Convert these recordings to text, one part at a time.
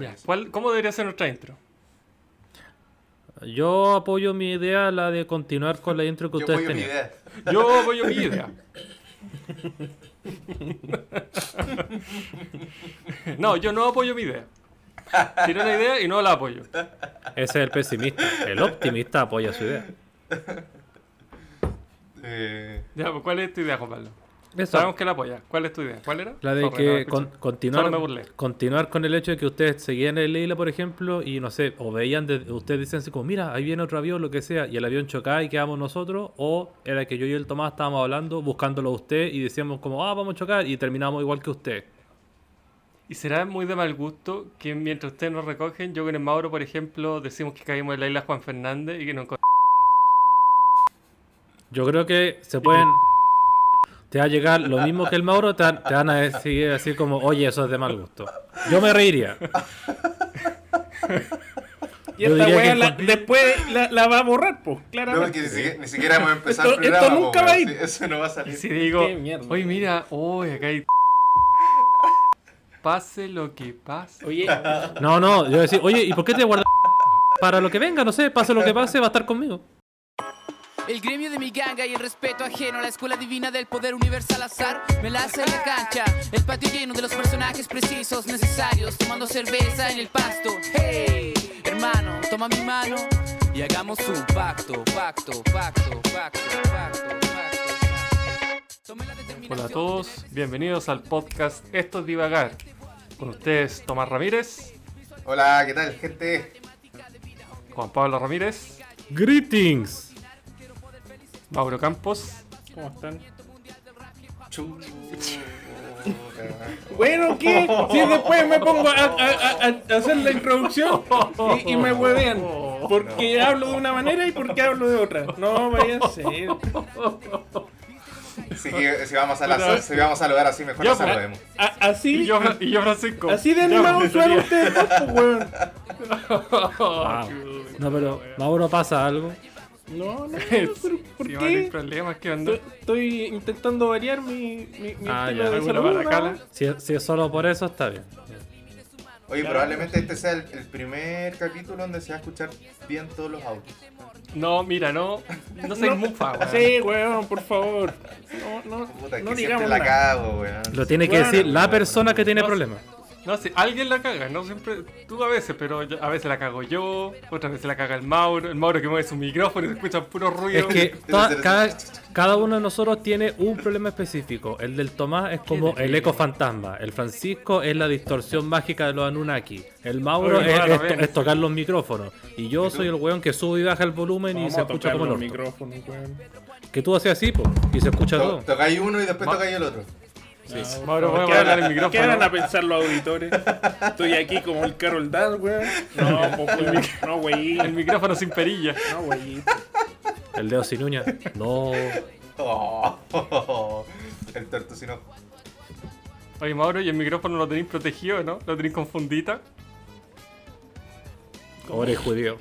Ya. ¿cuál- ¿Cómo debería ser nuestra intro? Yo apoyo mi idea, la de continuar con la intro que Yo ustedes tenían. Yo apoyo mi idea. No, yo no apoyo mi idea. Tiré la idea y no la apoyo. Ese es el pesimista. El optimista apoya su idea. Eh, Ya, pues, ¿cuál es tu idea, Juan Pablo? Eso. Sabemos que la apoya. ¿Cuál es tu idea? ¿Cuál era? La de Sorry, no que escuché. con- continuar, continuar con el hecho de que ustedes seguían el isla, por ejemplo, y no sé, o veían, de- ustedes dicen así como, mira, ahí viene otro avión, lo que sea, y el avión chocaba y quedamos nosotros, o era que yo y el Tomás estábamos hablando, buscándolo a usted, y decíamos como, ah, vamos a chocar, y terminamos igual que usted. ¿Y será muy de mal gusto que mientras ustedes nos recogen, yo con el Mauro, por ejemplo, decimos que caímos en la isla Juan Fernández y que nos Yo creo que se pueden... Te va a llegar lo mismo que el Mauro, te, van- te van a decir así como, oye, eso es de mal gusto. Yo me reiría. Y Yo esta weá que la- con- después la, la va a borrar, pues, no, claramente. porque ni siquiera, ni siquiera hemos empezado Esto- el programa. esto nunca po, va a ir. Eso no va a Y salir. si digo, oye, mira, uy, acá hay... Pase lo que pase. Oye, No, no, yo voy a decir, oye, ¿y por qué te guardas para lo que venga? No sé, pase lo que pase, va a estar conmigo. El gremio de mi ganga y el respeto ajeno a la escuela divina del poder universal azar me la hace en la cancha. El patio lleno de los personajes precisos, necesarios, tomando cerveza en el pasto. Hey, hermano, toma mi mano y hagamos un pacto, pacto, pacto, pacto, pacto, Hola a todos, bienvenidos al podcast Esto es Divagar. Con ustedes Tomás Ramírez, Hola, ¿qué tal, gente? Juan Pablo Ramírez, Greetings. Mauro Campos. ¿cómo están? Chu- Bueno, ¿qué? Si después me pongo a, a- a- a hacer la introducción y, y me huevean. Porque hablo de una manera y porque hablo de otra. No, vaya a ser. Si, que- si vamos a la, si vamos a saludar así, mejor pues. saludemos. A- así, Y yo, y yo Francisco. así de animado sería- ustedes pues, weón. Wow. No, pero Mauro pasa algo. No, no, pero ¿por Si van a haber qué? problemas, ¿qué onda? Estoy, estoy intentando variar mi, mi, mi Ah, estilo ya. de ¿Alguna salud? ¿no? Si, si es solo por eso, está bien. Oye, probablemente este sea el, el primer capítulo donde se va a escuchar bien todos los audios. No, mira, no, no seas mufa, weón. Sí, weón, por favor. No, no, Puta, no digamos la nada. cago, weón. Lo tiene que Bueno, decir la persona que tiene no problemas. No, si alguien la caga, no siempre, tú a veces, pero yo- a veces la cago yo, otras veces la caga el Mauro, el Mauro que mueve su micrófono y se escucha puro Es ruido. que toda- cada, cada uno de nosotros tiene un problema específico. El del Tomás es como el eco fantasma. El Francisco es la distorsión mágica de los Anunnaki. El Mauro Oye, es, no, es es tocar los micrófonos. Y yo soy el weón que sube y baja el volumen y se a escucha como el weón. Que tú haces así, po, y se escucha To- todo. Tocáis uno y después tocáis el otro. Mauro, voy a ¿Qué hablar el micrófono. ¿Qué van a pensar los auditores? Estoy aquí como el Carol Dance, weón. No, pues. No, wey. El micrófono sin perilla. No, wey. El dedo sin uña. No. Oh, el tortucino. Oye, Mauro, ¿y el micrófono lo tenéis protegido, no? ¿Lo tenéis con fundita? Es judío.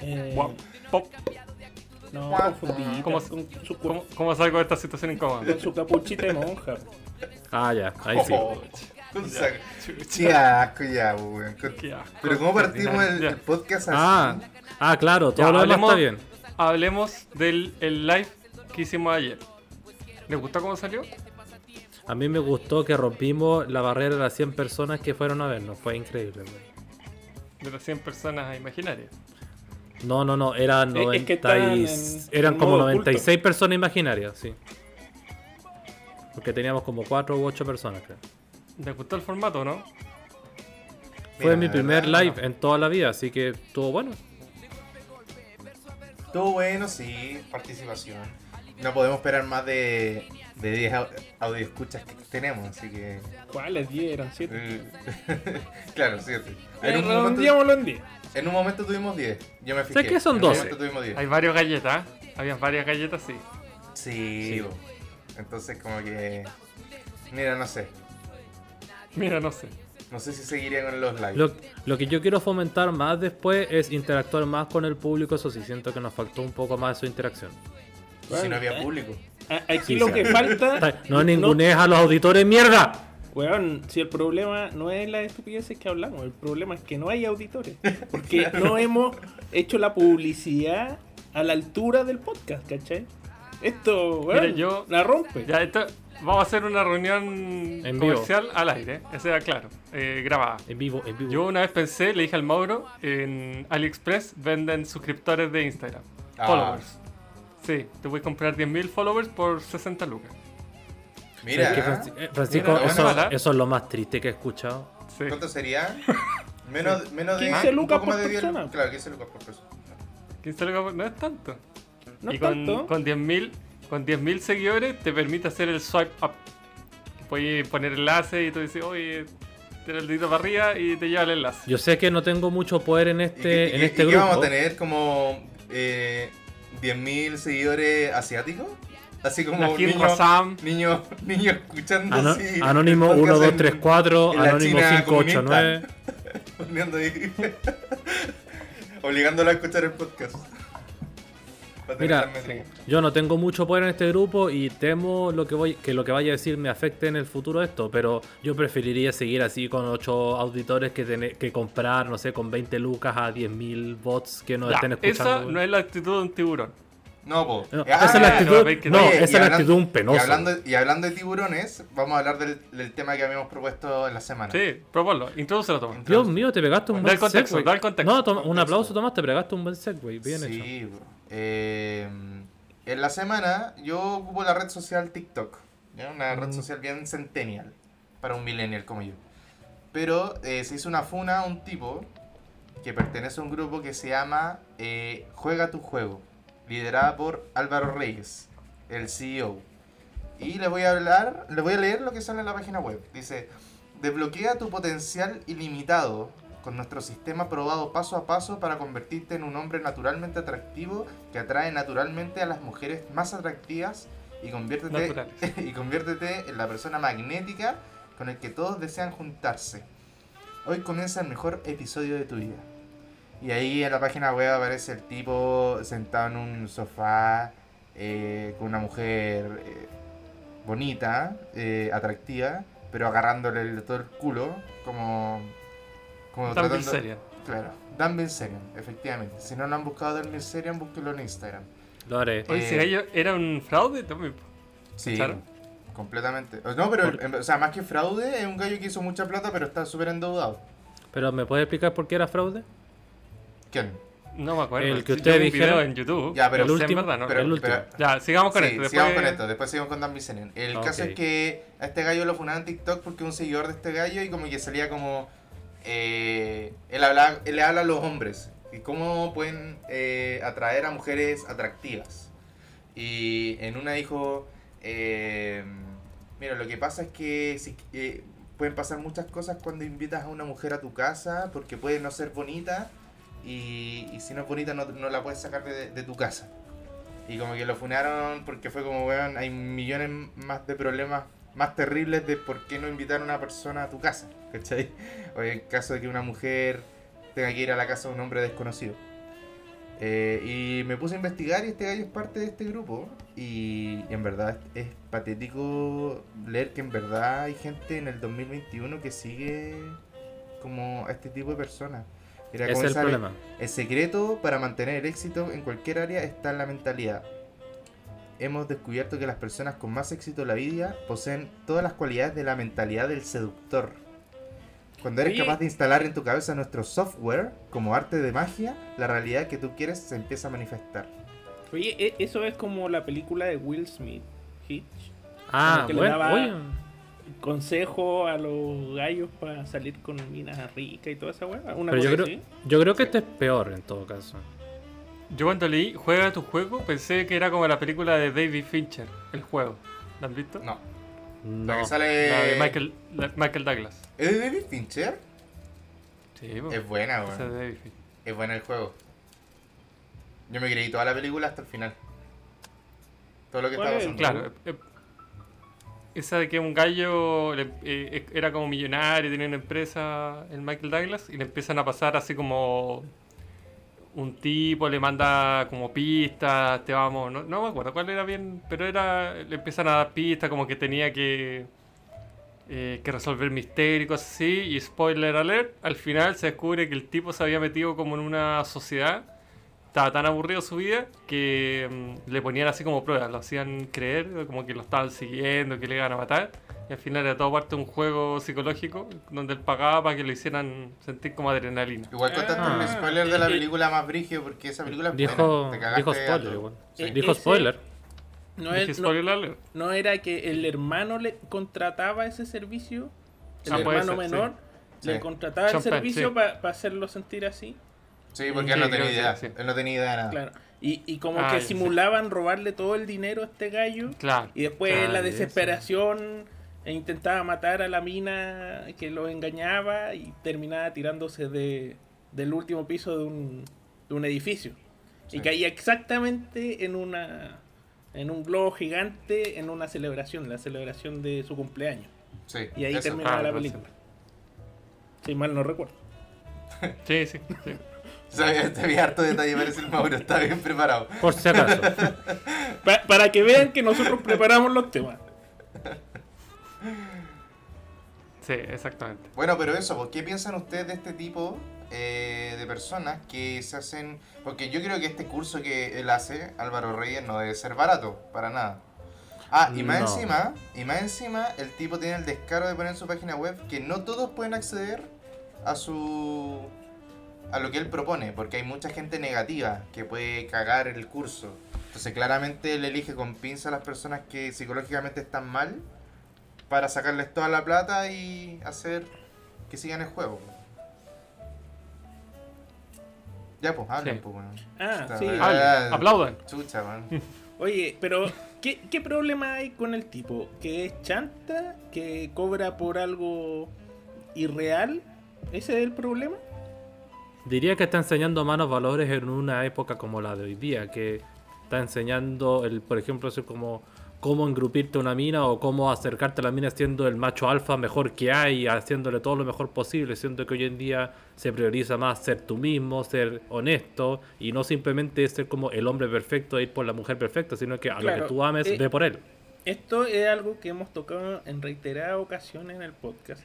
Eh, pop. No, confundí. ¿Cómo- ¿Cómo, ¿Cómo salgo de esta situación incómoda? con su capuchita de monja. Ah, ya. Ahí sí. Oh. Qué asco ya, weón. Pero ¿cómo partimos el, podcast así? Ah, ah, claro. Todo Ya, lo demás hablemos- está bien. Hablemos del el live que hicimos ayer. ¿Les gustó cómo salió? A mí me gustó que rompimos la barrera de las 100 personas que fueron a vernos. Fue increíble. weón. De las 100 personas imaginarias. No, no, no, eran, Eh, es 90 que y- en- eran en como modo 96 personas imaginarias, sí. Porque teníamos como 4 u 8 personas, creo. ¿Les gustó el formato, no? Fue Mira, mi primer verdad, live en toda la vida, así que estuvo bueno. Estuvo bueno, sí, participación. No podemos esperar más de, de 10 au- audio escuchas que tenemos, así que. ¿Cuáles? 10 eran 7. eh, claro, 7. En, un momento- Redondeémoslo en 10. En un momento tuvimos 10. Yo me fijé. Sé que son En un 12. momento tuvimos 10. Hay varias galletas. Habían varias galletas, sí. Sí, entonces como que. Mira, no sé. Mira, no sé. No sé si seguiría con los lives. Lo, lo que yo quiero fomentar más después es interactuar más con el público, eso sí, siento que nos faltó un poco más de su interacción. si no había público. Aquí Sí, lo que falta. No ningunees a los auditores, mierda. Weón, si el problema no es las estupideces que hablamos, el problema es que no hay auditores. Porque no hemos hecho la publicidad a la altura del podcast, ¿cachai? Esto, weón, Mira, yo- la rompe. Ya, esto, vamos a hacer una reunión En vivo. comercial al aire, esa era claro, eh, grabada. En vivo, en vivo. Yo una vez pensé, le dije al Mauro, en AliExpress venden suscriptores de Instagram. Ah. Followers. Sí, te voy a comprar 10.000 followers por 60 lucas. Mira, Es que eh, Francisco, Mira, eso, bueno, eso es lo más triste que he escuchado. Sí. ¿cuánto sería? Menos, menos de 15 un lucas por de 10 persona. Claro, 15 lucas por persona. 15 lucas por- no es tanto. No y es con, tanto. con 10.000 con 10.000 seguidores te permite hacer el swipe up. Puedes poner enlace y tú dices, oye, tira el dedito para arriba y te lleva el enlace. Yo sé que no tengo mucho poder en ¿Y este, qué- en y- este y qué grupo. vamos a tener como eh, 10.000 seguidores asiáticos? Así como niños Rassam. niño, niño escuchando Ano- así Anónimo podcast 1, 2, en- 3, 4, en la Anónimo China 5, 8, 9. poniendo ahí. Obligándolo a escuchar el podcast. Tener Mira, las métricas. Yo no tengo mucho poder en este grupo y temo lo que voy, que lo que vaya a decir me afecte en el futuro esto, pero yo preferiría seguir así con 8 auditores que, tener, que comprar, no sé, con 20 lucas a 10.000 bots que no Ya, estén escuchando. esa no es la actitud de un tiburón. No, po. No, Ah, esa es la actitud, no, esa y es la hablando- actitud de un penoso. Y hablando, y hablando de tiburones, vamos a hablar del, del tema que habíamos propuesto en la semana. Sí, proponlo. Introdúcelo, Tomás. Dios mío, te pegaste un Da buen el contexto, da el contexto. No, toma- un aplauso, Tomás, te pegaste un buen segue. Bien hecho. sí, bro. Eh, en la semana yo ocupo la red social TikTok. ¿ya? Una red Mm. social bien centennial para un millennial como yo. Pero eh, se hizo una funa a un tipo que pertenece a un grupo que se llama eh, Juega tu juego, liderada por Álvaro Reyes, el CEO. Y les voy a hablar, les voy a leer lo que sale en la página web. Dice, desbloquea tu potencial ilimitado con nuestro sistema probado paso a paso para convertirte en un hombre naturalmente atractivo que atrae naturalmente a las mujeres más atractivas y conviértete, Naturales. y conviértete en la persona magnética con el que todos desean juntarse. Hoy comienza el mejor episodio de tu vida. Y ahí en la página web aparece el tipo sentado en un sofá eh, con una mujer eh, bonita, eh, atractiva, pero agarrándole el- todo el culo, como. como tratando- Bilzerian. Claro, Dan Bilzerian, efectivamente. Si no lo han buscado Dan Bilzerian, búsquelo en Instagram. Lo haré. Oye, ese gallo era un fraude también. Sí, ¿Claro? completamente. No, pero, o sea, más que fraude, es un gallo que hizo mucha plata, pero está súper endeudado. Pero ¿me puedes explicar por qué era fraude? ¿Quién? No me acuerdo. El que ustedes dijeron- en YouTube. Ya, pero el último- verdad, ¿no? Pero, el último. pero- Ya, sigamos con Sí, esto. Después... sigamos con esto, después seguimos con Dan Bilzerian. El caso es que a este gallo lo funaron en TikTok porque un seguidor de este gallo y como que salía como... eh, él, habla, él le habla a los hombres y cómo pueden eh, atraer a mujeres atractivas. Y en una dijo, eh, mira, lo que pasa es que si- eh, pueden pasar muchas cosas cuando invitas a una mujer a tu casa porque puede no ser bonita y, y si no es bonita no, la puedes sacar de- tu casa. Y como que lo funaron porque fue como, weón, hay millones más de problemas más terribles de por qué no invitar a una persona a tu casa, ¿cachai? O en caso de que una mujer tenga que ir a la casa de un hombre desconocido. Eh, y me puse a investigar y este gallo es parte de este grupo. Y en verdad es patético leer que en verdad hay gente en el 2021 que sigue como a este tipo de personas. Mira, Ese cómo es el sale, problema. el secreto para mantener el éxito en cualquier área está en la mentalidad. Hemos descubierto que las personas con más éxito en la vida poseen todas las cualidades de la mentalidad del seductor. Cuando eres Oye. capaz de instalar en tu cabeza nuestro software como arte de magia, la realidad que tú quieres se empieza a manifestar. Oye, e- eso es como la película de Will Smith, Hitch. Ah, le bueno, daba-. Consejo a los gallos para salir con minas ricas y toda esa weá. Una Pero yo cosa creo, así. yo creo que este es peor en todo caso. Yo cuando leí Juega tu juego pensé que era como la película de David Fincher, el juego. ¿La han visto? No. No. La que sale... La de Michael, la- Michael Douglas. ¿Es de David Fincher? Sí. Es buena, weón. Es buena el juego. Yo me creí toda la película hasta el final. Todo lo que ¿Cuál estaba es? pasando. Claro. Eh, eh, esa de que un gallo le- eh, era como millonario, tenía una empresa, el Michael Douglas, y le empiezan a pasar así como un tipo le manda como pistas, te vamos, no, no me acuerdo cuál era bien, pero era, le empiezan a dar pistas como que tenía que eh, que resolver misterios y cosas así. Y spoiler alert, al final se descubre que el tipo se había metido como en una sociedad. Estaba tan aburrido su vida que mm, le ponían así como pruebas, lo hacían creer, como que lo estaban siguiendo, que le iban a matar. Y al final era todo parte de un juego psicológico donde él pagaba para que lo hicieran sentir como adrenalina. Igual contaste Ah. el spoiler de la Eh, eh. película más brigio porque esa película Dijo, buena. Dijo spoiler. Eh, Dijo spoiler. No, es- spoiler era que el hermano le contrataba ese servicio, el Ah, hermano ser, menor le Sí. contrataba el servicio sí. para hacerlo sentir así. Sí, porque Sí, él no tenía idea. sí, sí. Él no tenía idea de nada. Claro. Y, y como Ah, que simulaban robarle todo el dinero a este gallo. Claro. Y después Ah, la desesperación e intentaba matar a la mina que lo engañaba y terminaba tirándose de, del último piso de un, de un edificio. Y caía exactamente en una en un globo gigante en una celebración, la celebración de su cumpleaños. Sí, Y ahí terminaba Ah, la película. Si mal no recuerdo. Sí, sí, sí. Sabía, te vi harto detalle, parece el Mauro. Está bien preparado. Por si acaso. Pa- para que vean que nosotros preparamos los temas. Sí, exactamente. Bueno, pero eso, ¿por qué piensan ustedes de este tipo eh, de personas que se hacen... Porque yo creo que este curso que él hace, Álvaro Reyes, no debe ser barato, para nada. Ah, y más No. encima, y más encima, el tipo tiene el descaro de poner en su página web que no todos pueden acceder a su... a lo que él propone, porque hay mucha gente negativa que puede cagar el curso. Entonces claramente él elige con pinza a las personas que psicológicamente están mal para sacarles toda la plata y hacer que sigan el juego. Ya pues, hablen Sí. pues, weón. Ah, sí. Hablen, Ah, aplaudan. Chucha, man. Oye, pero ¿qué, ¿qué problema hay con el tipo? ¿Que es chanta? ¿Que cobra por algo irreal? ¿Ese es el problema? Diría que está enseñando malos valores en una época como la de hoy día, que está enseñando, el, por ejemplo, eso como cómo engrupirte una mina o cómo acercarte a la mina siendo el macho alfa mejor que hay, haciéndole todo lo mejor posible, siendo que hoy en día se prioriza más ser tú mismo, ser honesto y no simplemente ser como el hombre perfecto e ir por la mujer perfecta, sino que a lo que tú ames, eh, ve por él. Esto es algo que hemos tocado en reiteradas ocasiones en el podcast.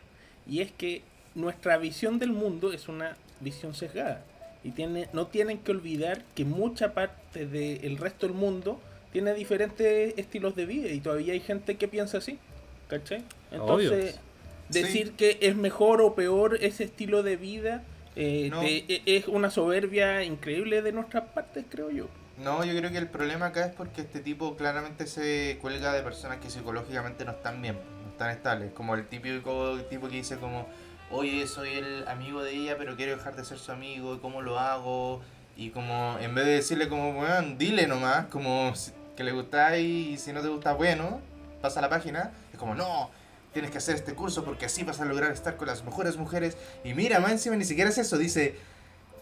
Y es que nuestra visión del mundo es una visión sesgada. Y tiene, no tienen que olvidar que mucha parte del resto del mundo tiene diferentes estilos de vida. Y todavía hay gente que piensa así. ¿Cachai? Obvio. Entonces, Sí. decir que es mejor o peor ese estilo de vida eh, No. te- e- es una soberbia increíble de nuestras partes, creo yo. No, yo creo que el problema acá es porque este tipo claramente se cuelga de personas que psicológicamente no están bien, no están estables. Como el típico tipo que dice como, oye, soy el amigo de ella, pero quiero dejar de ser su amigo, ¿cómo lo hago? Y como, en vez de decirle como, weón, dile nomás, como que le gustáis y si no te gusta, bueno, pasa a la página. Es como, no, tienes que hacer este curso porque así vas a lograr estar con las mejores mujeres. Y mira, más encima ni siquiera es eso, dice,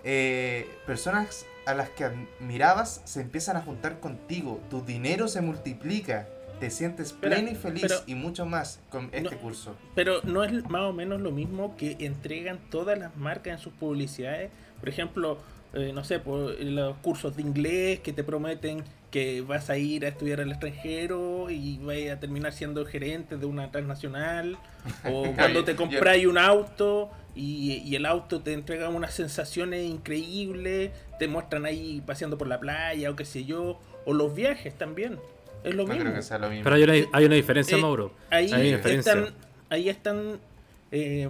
eh, personas a las que admirabas se empiezan a juntar contigo, tu dinero se multiplica, te sientes Espera, pleno y feliz pero- y mucho más con este No. curso. Pero no es más o menos lo mismo que entregan todas las marcas en sus publicidades. Por ejemplo, eh, no sé, por los cursos de inglés que te prometen que vas a ir a estudiar al extranjero y vas a terminar siendo gerente de una transnacional. O cuando te compráis un auto y, y el auto te entrega unas sensaciones increíbles, te muestran ahí paseando por la playa o qué sé yo. O los viajes también. Es lo No mismo. creo que sea lo mismo. Pero hay una, hay una diferencia, Eh, Mauro. Ahí hay una diferencia. están, ahí están eh,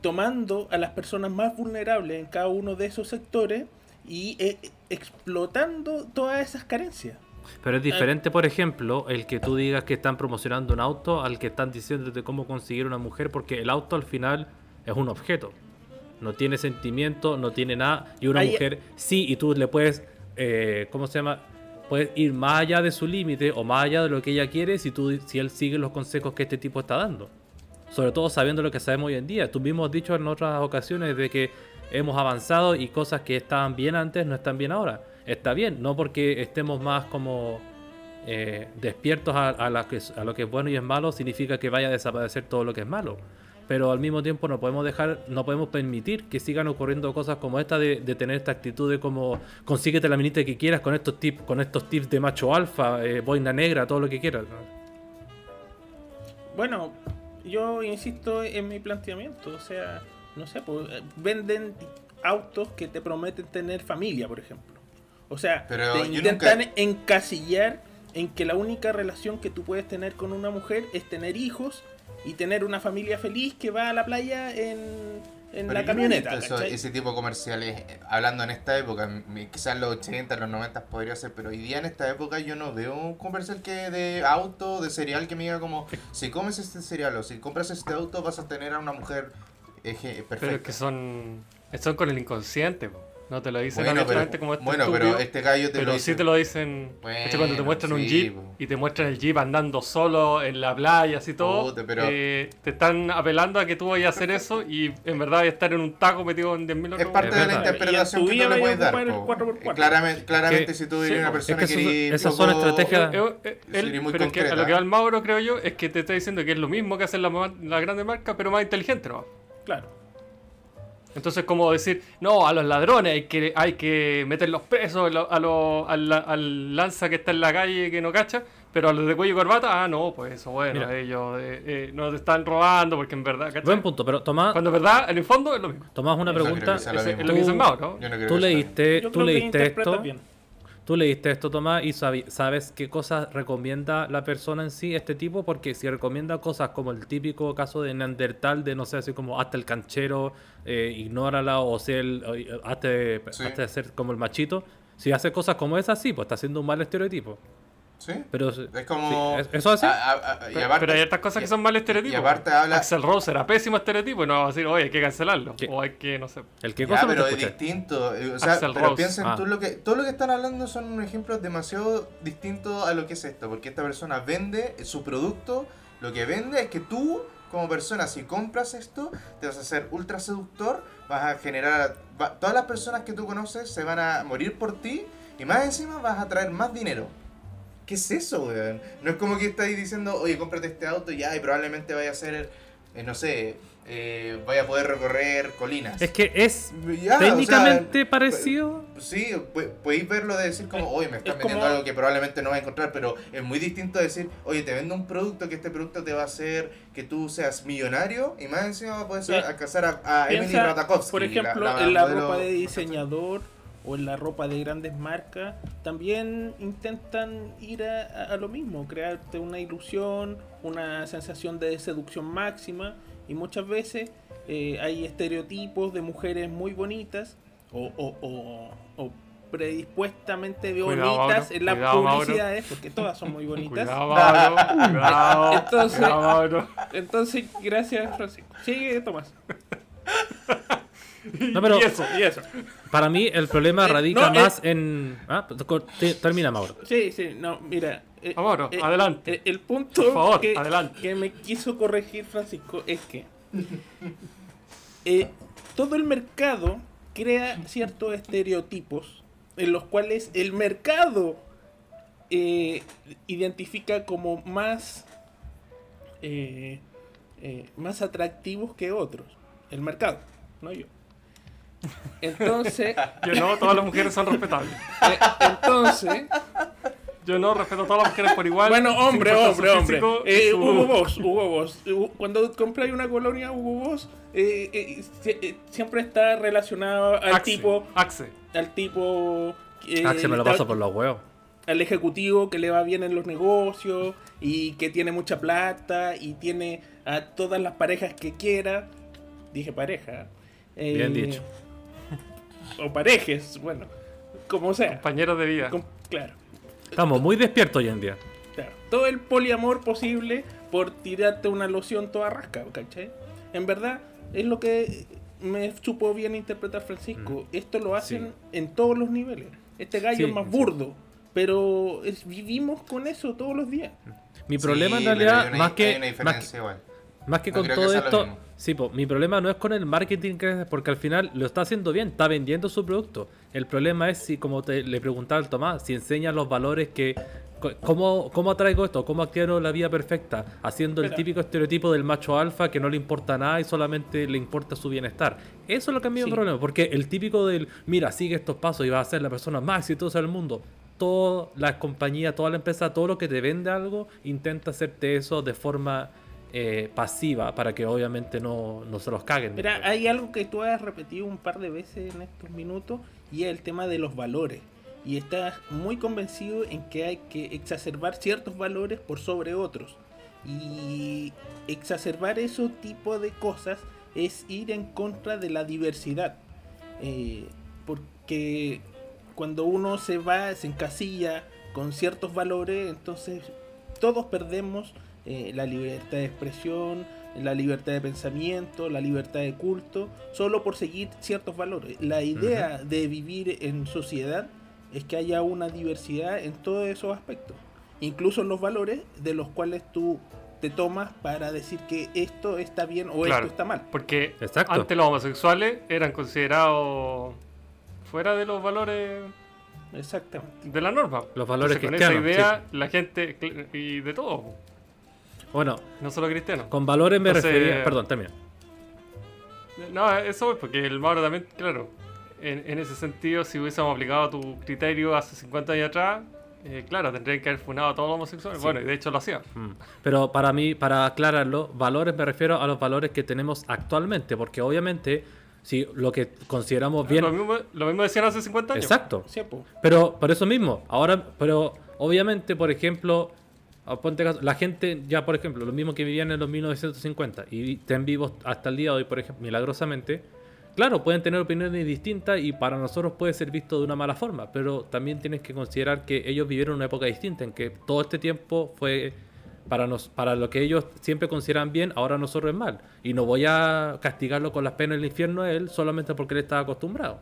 tomando a las personas más vulnerables en cada uno de esos sectores y eh, explotando todas esas carencias. Pero es diferente, por ejemplo, el que tú digas que están promocionando un auto al que están diciéndote cómo conseguir una mujer, porque el auto al final es un objeto. No tiene sentimiento, no tiene nada. Y una Ahí- mujer sí, y tú le puedes, eh, ¿cómo se llama? Puedes ir más allá de su límite o más allá de lo que ella quiere si, tú, si él sigue los consejos que este tipo está dando. Sobre todo sabiendo lo que sabemos hoy en día. Tú mismo has dicho en otras ocasiones de que hemos avanzado y cosas que estaban bien antes no están bien ahora. Está bien, no porque estemos más como eh, despiertos a, a lo que es bueno y es malo, significa que vaya a desaparecer todo lo que es malo. Pero al mismo tiempo no podemos dejar, no podemos permitir que sigan ocurriendo cosas como esta de, de tener esta actitud de como consíguete la minita que quieras con estos tips, con estos tips de macho alfa, eh, boina negra, todo lo que quieras. ¿no? Bueno, yo insisto en mi planteamiento. O sea, no sé, pues, eh, venden autos que te prometen tener familia, por ejemplo. O sea, Pero te intentan nunca- encasillar en que la única relación que tú puedes tener con una mujer es tener hijos y tener una familia feliz que va a la playa en, en Pero la camioneta. ese tipo de comerciales, eh, hablando en esta época, quizás en los 80, en los 90 podría ser, pero hoy día en esta época yo no veo un comercial que de auto, de cereal que me diga como, si comes este cereal o si compras este auto vas a tener a una mujer eje- perfecta. Pero es que son, son con el inconsciente, po. No te lo dicen Bueno, abiertamente pero- como este bueno, estúpido, pero este gallo te pero lo sí te lo dicen cuando te muestran un jeep po. y te muestran el jeep andando solo en la playa así todo Puta, pero- eh, te están apelando a que tú vayas a hacer eso y en verdad estar en un taco metido en 10.000 Es parte de la interpretación que tú le puedes dar. ocupar el po. 4x4. Claramente, claramente Que- si tú sí, eres una persona Es que eso- eres esas son estrategias- Eh, eh, él- Sería muy pero es que a lo que va el Mauro, creo yo, es que te está diciendo que es lo mismo que hacen las las grandes marcas, pero más inteligente, ¿no? Claro. Entonces, como decir, no, a los ladrones hay que, hay que meterlos presos, a lo- a lo- al, al lanza que está en la calle que no cacha, pero a los de cuello y corbata, ah, no, pues eso, bueno, Mira. ellos eh, eh, no te están robando porque en verdad, ¿cachai? Buen punto, pero Tomás, Cuando en verdad, en el fondo, es lo mismo. Tomás una no pregunta. lo es mismo. lo Mauro, ¿no? Yo no creo Tú leíste, tú leíste esto. bien. Tú leíste esto, Tomás, y sabes qué cosas recomienda la persona en sí, este tipo, porque si recomienda cosas como el típico caso de Neandertal, de no sé, así como hasta el canchero, eh, ignórala, o o- eh, hazte, Sí. hazte ser como el machito, si hace cosas como esas, sí, pues está haciendo un mal estereotipo. Sí. Pero Es como. sí, ¿es- ¿Eso así? a- a- a- y Pero, aparte- pero hay estas cosas que son mal estereotipos. y aparte habla- Axel Rose era pésimo estereotipo y no vamos a decir, oye, hay que cancelarlo. ¿Qué? O hay que, no sé. ¿El qué Ya, cosa pero es distinto. eh, O sea, pero Rose. piensen Ah. tú lo que. Todo lo que están hablando son ejemplos demasiado distintos a lo que es esto. Porque esta persona vende su producto. Lo que vende es que tú, como persona, si compras esto, te vas a hacer ultra seductor. Vas a generar. todas las personas que tú conoces se van a morir por ti. Y más encima vas a traer más dinero. ¿Qué es eso, weón? No es como que estáis diciendo, oye, cómprate este auto ya y probablemente vaya a ser, eh, no sé, eh, vaya a poder recorrer colinas. Es que es Ya, o sea, técnicamente parecido. Sí, podéis verlo de decir como, oye, me están es vendiendo como- algo que probablemente no vas a encontrar, pero es muy distinto decir, oye, te vendo un producto que este producto te va a hacer que tú seas millonario y más encima vas a poder Pi- alcanzar a, a Emily Ratajkowski. por ejemplo, la- la en la modelo- ropa de diseñador o en la ropa de grandes marcas, también intentan ir a, a- a lo mismo, crearte una ilusión, una sensación de seducción máxima y muchas veces eh, hay estereotipos de mujeres muy bonitas o, o- o- o predispuestamente Cuidado, bonitas Mauro, en las cuidado, Mauro. publicidades, porque todas son muy bonitas. Cuidado, Mauro, cuidado. Entonces-. Entonces, gracias Francisco. Sigue Tomás. No, pero Y eso. Y eso. para mí el problema Eh, radica no, eh. más en. Ah, te- termina, Mauro. Sí, sí, no, mira. Eh, Mauro, adelante. eh, el punto Por favor, que, adelante. que me quiso corregir Francisco es que eh, todo el mercado crea ciertos estereotipos en los cuales el mercado eh, identifica como más eh, eh, más atractivos que otros. El mercado, no yo. Entonces, Yo no, todas las mujeres son respetables. eh, entonces, Yo no respeto a todas las mujeres por igual. Bueno, hombre, hombre, hombre. Eh, su- Hugo Boss, Hugo Boss. Hu- Cuando compráis una colonia Hugo Boss, eh, eh, eh, siempre está relacionado al Axe, tipo, Axe. al tipo, eh, se me lo paso por los huevos. al ejecutivo que le va bien en los negocios y que tiene mucha plata y tiene a todas las parejas que quiera. Dije pareja. Eh, Bien dicho. O parejes, bueno, como sea. Compañeros de vida. Com- claro. Estamos muy despiertos hoy en día. Claro, todo el poliamor posible por tirarte una loción toda rasca, ¿cachai? En verdad, es lo que me supo bien interpretar Francisco. Esto lo hacen Sí. en todos los niveles. Este gallo Sí, es más sí. burdo, pero es- vivimos con eso todos los días. Mi Sí, problema en realidad, hay una- más que, hay una más diferencia que, igual. más que No con todo esto, mismo. Sí, po, mi problema no es con el marketing, que porque al final lo está haciendo bien, está vendiendo su producto. El problema es si, como te, le preguntaba al Tomás, si enseña los valores que... ¿Cómo, ¿Cómo atraigo esto? ¿Cómo adquiero la vida perfecta? Haciendo el típico estereotipo del macho alfa que no le importa nada y solamente le importa su bienestar. Eso es lo que a mí me Sí. problema, porque el típico del, mira, sigue estos pasos y vas a ser la persona más exitosa del mundo. Todas las compañías, toda la empresa, todo lo que te vende algo, intenta hacerte eso de forma eh, pasiva para que obviamente no, no se los caguen. Mira, hay algo que tú has repetido un par de veces en estos minutos y es el tema de los valores. Y estás muy convencido en que hay que exacerbar ciertos valores por sobre otros. Y exacerbar ese tipo de cosas es ir en contra de la diversidad. Eh, porque cuando uno se va, se encasilla con ciertos valores, entonces todos perdemos eh, la libertad de expresión, la libertad de pensamiento, la libertad de culto, solo por seguir ciertos valores. La idea de vivir en sociedad es que haya una diversidad en todos esos aspectos, incluso en los valores de los cuales tú te tomas para decir que esto está bien o Claro. esto está mal. Porque Exacto. antes los homosexuales eran considerados fuera de los valores Exactamente. de la norma. Los valores Entonces, cristianos, Con esa idea, la gente, y de todo, Bueno, no solo cristianos. con valores me Entonces- refería. Perdón, termina. No, eso es porque el Mauro también, claro, en, en ese sentido, si hubiésemos aplicado tu criterio hace 50 años atrás, eh, claro, tendrían que haber funado a todos los homosexuales. Bueno, y de hecho lo hacían. Mm. Pero para mí, para aclararlo, valores me refiero a los valores que tenemos actualmente, porque obviamente, si lo que consideramos bien. Lo mismo, lo mismo decían hace 50 años. Exacto. Sí. Pero por eso mismo, ahora, pero obviamente, por ejemplo, caso, la gente ya, por ejemplo, los mismos que vivían en los 1950 y estén vivos hasta el día de hoy, por ejemplo, milagrosamente, claro, pueden tener opiniones distintas y para nosotros puede ser visto de una mala forma, pero también tienes que considerar que ellos vivieron una época distinta, en que todo este tiempo fue para, nos, para lo que ellos siempre consideran bien, ahora nosotros es mal. Y no voy a castigarlo con las penas del infierno a él solamente porque él estaba acostumbrado.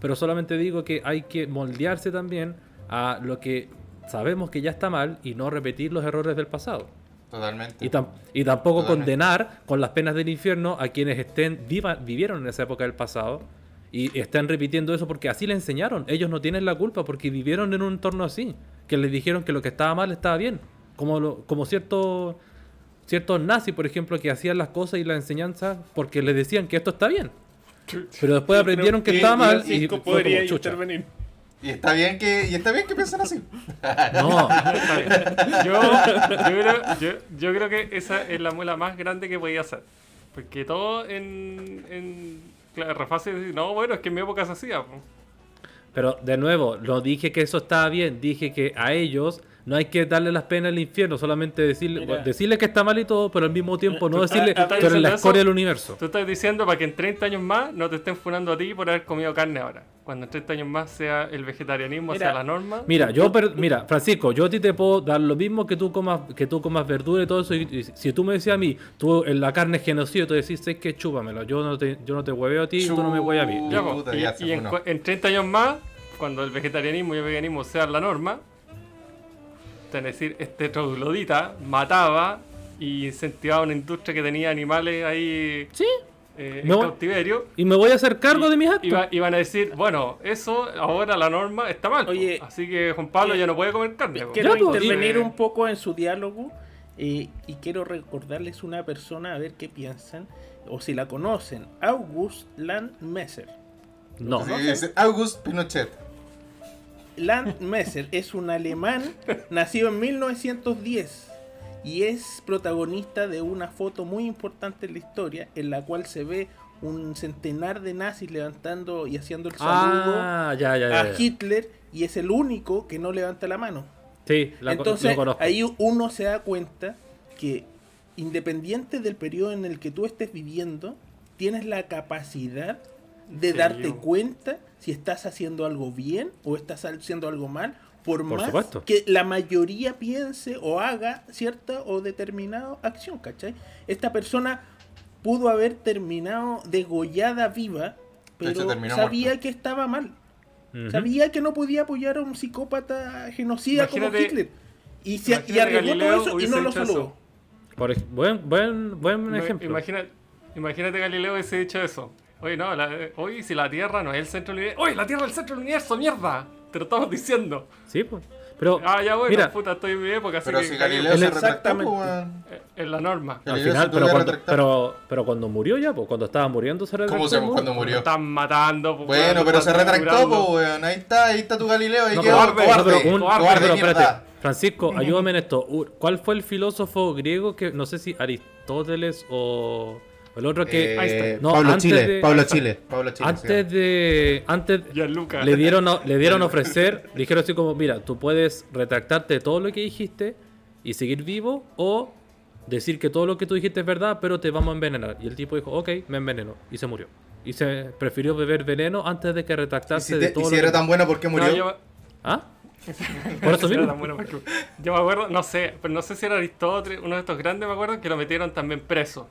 Pero solamente digo que hay que moldearse también a lo que sabemos que ya está mal y no repetir los errores del pasado. Totalmente. Y, tam- y tampoco Totalmente. condenar con las penas del infierno a quienes estén viva, vivieron en esa época del pasado y están repitiendo eso porque así le enseñaron. Ellos no tienen la culpa porque vivieron en un entorno así, que les dijeron que lo que estaba mal estaba bien. Como, lo- como ciertos ciertos nazis, por ejemplo, que hacían las cosas y la enseñanza porque les decían que esto está bien. Pero después aprendieron que estaba mal y fue como, chucha. intervenir. Y está bien que, y está bien que piensen así. No, Está bien. Yo, yo, creo, yo, yo creo que esa es la muela más grande que podía hacer. Porque todo en, en claro, refase decir, no, bueno, es que en mi época se hacía. po". Pero de nuevo, no dije que eso estaba bien, dije que a ellos no hay que darle las penas al infierno, solamente decirle, Mira. decirle que está mal y todo, pero al mismo tiempo no decirle tú eres la escoria del universo. Tú estás diciendo para que en 30 años más no te estén funando a ti por haber comido carne ahora. Cuando en 30 años más sea el vegetarianismo Mira, sea la norma. Mira, yo per- mira, Francisco, yo a ti te puedo dar lo mismo que tú comas que tú comas verdura y todo eso y, y si tú me decías a mí, tú en la carne es genocidio, tú decís, sé que chúpamelo, yo no te yo no te hueveo a ti y tú no me hueves a mí. Puta, y, y en, en 30 años más, cuando el vegetarianismo y el veganismo sean la norma, es decir, este troglodita mataba y incentivaba una industria que tenía animales ahí Sí, eh, en voy- cautiverio. y me voy a hacer cargo Y- de mis actos. Iba- iban a decir, bueno, eso ahora la norma está mal. po. Oye, así que Juan Pablo eh, ya no puede comer carne. po. Quiero Ya, pues, intervenir y- un poco en su diálogo eh, y quiero recordarles una persona a ver qué piensan o si la conocen. August Landmesser. No. Sí, es August Pinochet. Landmesser es un alemán nacido en 1910 y es protagonista de una foto muy importante en la historia en la cual se ve un centenar de nazis levantando y haciendo el saludo Ah, ya, ya, ya. a. Hitler y es el único que no levanta la mano. Sí, la Entonces lo conozco. ahí uno se da cuenta que independiente del periodo en el que tú estés viviendo, tienes la capacidad de darte cuenta si estás haciendo algo bien o estás haciendo algo mal, por, Por más supuesto. que la mayoría piense o haga cierta o determinada acción, ¿cachai? Esta persona pudo haber terminado degollada viva, pero sabía muerto. que estaba mal. Sabía que no podía apoyar a un psicópata genocida como Hitler. Y, se, y Galileo todo eso y no lo eso. Por buen, buen, buen ejemplo. Imagina, imagínate Galileo hubiese dicho eso. Oye, no, la- oye, si la Tierra no es el centro del universo. Oye, la Tierra es el centro del universo, mierda. Te lo estamos diciendo. Sí, pues. Pero Ah, ya bueno, mira, puta, estoy en mi época, así Pero que si Galileo se exactamente. pues, eh, en la norma. al final, pero cuando, pero, pero cuando murió ya, pues cuando estaba muriendo se retractó. ¿Cómo se cuando murió? Están matando. pues, Bueno, weón, pero se retractó, pues, weón. Ahí está, ahí está tu Galileo. Ahí No, quedó, cobarde, cobarde. No, pero un- cobarde, pero mierda. espérate, Francisco, ayúdame en esto. ¿Cuál fue el filósofo griego que, no sé si Aris- Aristóteles o el otro que Eh, Einstein. No, Pablo antes Chile, de- Pablo Chile, Pablo Chile. antes de antes Gianluca. le dieron a- le dieron a ofrecer, dijeron así como, mira, tú puedes retractarte de todo lo que dijiste y seguir vivo o decir que todo lo que tú dijiste es verdad, pero te vamos a envenenar. Y el tipo dijo, ok, me envenenó y se murió. Y se prefirió beber veneno antes de que Y retractarse si, de te- todo y lo si era que... tan bueno, ¿por qué No, murió? yo- ¿Ah? Por eso mismo. tan bueno porque- Yo me acuerdo, no sé, pero no sé si era Aristóteles, uno de estos grandes, me acuerdo que lo metieron también preso.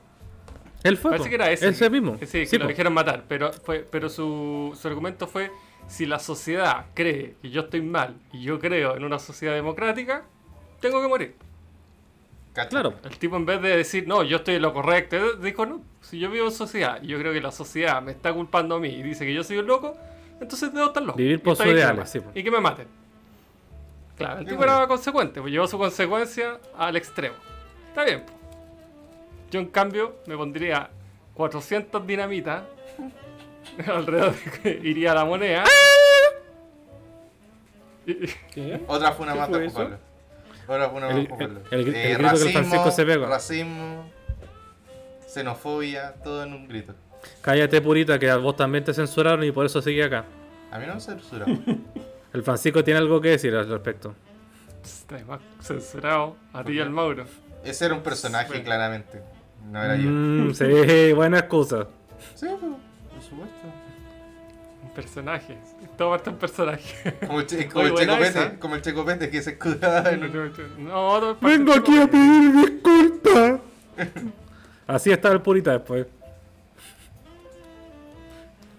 Él fue. Parece que era ese. Ese mismo. Sí, que Sí, lo dijeron matar, pero, fue, pero su, su argumento fue, si la sociedad cree que yo estoy mal y yo creo en una sociedad democrática, tengo que morir. Claro. El tipo en vez de decir, no, yo estoy en lo correcto, dijo, no, si yo vivo en sociedad y yo creo que la sociedad me está culpando a mí y dice que yo soy un loco, entonces debo estar loco. Vivir por me ideales, sí. Y que me maten. Claro, el tipo era consecuente, pues llevó su consecuencia al extremo. Está bien. Yo en cambio me pondría 400 dinamitas alrededor de que iría la moneda. ¿Qué? Otra fue una ¿Qué más fue? Pablo. Otra fue una El- más para el- Pablo. el- el Eh, grito que el Francisco se pega. Racismo, xenofobia, todo en un grito. Cállate, purita, que a vos también te censuraron y por eso seguí acá. A mí no me censuró. El Francisco tiene algo que decir al respecto. Está más censurado a ti y al Mauro. Ese era un personaje, Bueno. claramente. No era yo. Mm, sí, buena excusa. Sí, pues, por supuesto. Un personaje. Todo parte un personaje. Como el, che- como Muy el buena Checo. Pete, como el Checo Pete que se escudaba en un... No, parte Vengo aquí a pedir disculpas. Así estaba el purita después.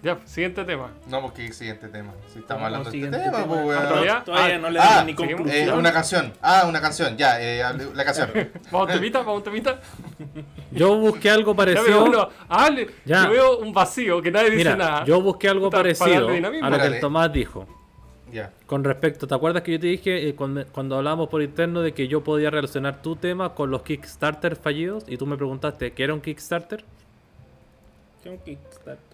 Ya, siguiente tema. No, porque siguiente tema. Si estamos Vamos hablando de este siguiente tema, tema. pues. Ah, ¿todavía? Todavía Ah, no le ah, damos ni conclusión. Eh, una canción. Ah, una canción. Ya, eh, la canción. Vamos temita, vamos temita. Yo busqué algo Ya parecido. uno. Ah, Ya. yo veo un vacío que nadie dice nada. yo busqué algo parecido a lo que el. Tomás dijo. Ya. Con respecto, ¿te acuerdas que yo te dije eh, cuando, cuando hablábamos por interno de que yo podía relacionar tu tema con los Kickstarter fallidos? Y tú me preguntaste, ¿qué era un Kickstarter? ¿Qué es un Kickstarter?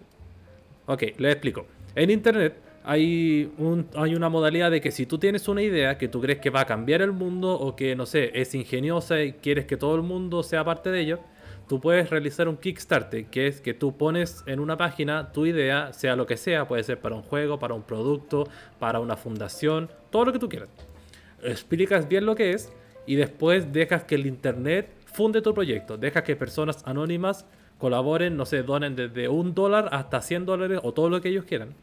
Ok, les explico. En internet hay, un, hay una modalidad de que si tú tienes una idea que tú crees que va a cambiar el mundo o que, no sé, es ingeniosa y quieres que todo el mundo sea parte de ello, tú puedes realizar un Kickstarter, que es que tú pones en una página tu idea, sea lo que sea, puede ser para un juego, para un producto, para una fundación, todo lo que tú quieras. Explicas bien lo que es y después dejas que el internet funde tu proyecto, dejas que personas anónimas colaboren, no sé, donen desde un dólar hasta 100 dólares o todo lo que ellos quieran.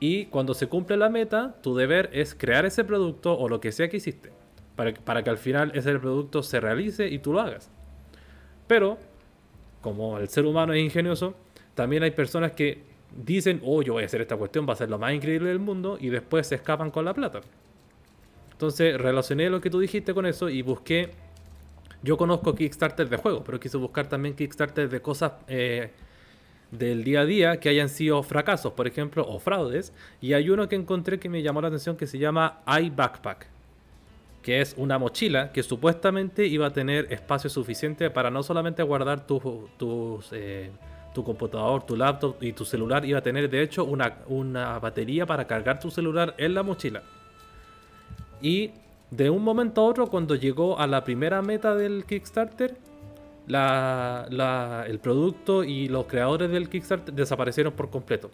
Y cuando se cumple la meta, tu deber es crear ese producto o lo que sea que hiciste. Para, que- para que al final ese producto se realice y tú lo hagas. Pero, como el ser humano es ingenioso, también hay personas que dicen, oh, yo voy a hacer esta cuestión, va a ser lo más increíble del mundo, y después se escapan con la plata. Entonces, relacioné lo que tú dijiste con eso y busqué. Yo conozco Kickstarter de juegos, pero quise buscar también Kickstarter de cosas eh, del día a día que hayan sido fracasos, por ejemplo, o fraudes. Y hay uno que encontré que me llamó la atención que se llama iBackpack, que es una mochila que supuestamente iba a tener espacio suficiente para no solamente guardar tus, eh, tu computador, tu laptop y tu celular, iba a tener de hecho una, una batería para cargar tu celular en la mochila. Y de un momento a otro, cuando llegó a la primera meta del Kickstarter, el producto y los creadores del Kickstarter desaparecieron por completo.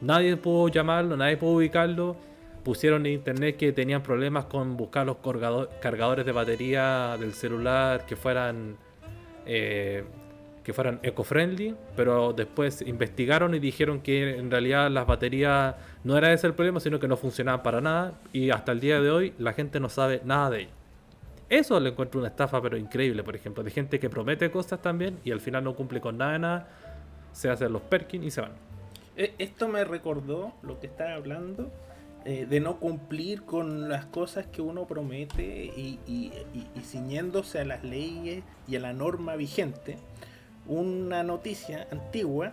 Nadie pudo llamarlo, nadie pudo ubicarlo. Pusieron en internet que tenían problemas con buscar los cargado- cargadores de batería del celular que fueran eh, que fueran eco-friendly, pero después investigaron y dijeron que en realidad las baterías no era ese el problema, sino que no funcionaban para nada y hasta el día de hoy la gente no sabe nada de ello. Eso le encuentro una estafa, pero increíble, por ejemplo, de gente que promete cosas también y al final no cumple con nada de nada, se hacen los perkins y se van. Eh, Esto me recordó lo que estaba hablando eh, de no cumplir con las cosas que uno promete y- y- y ciñéndose a las leyes y a la norma vigente. Una noticia antigua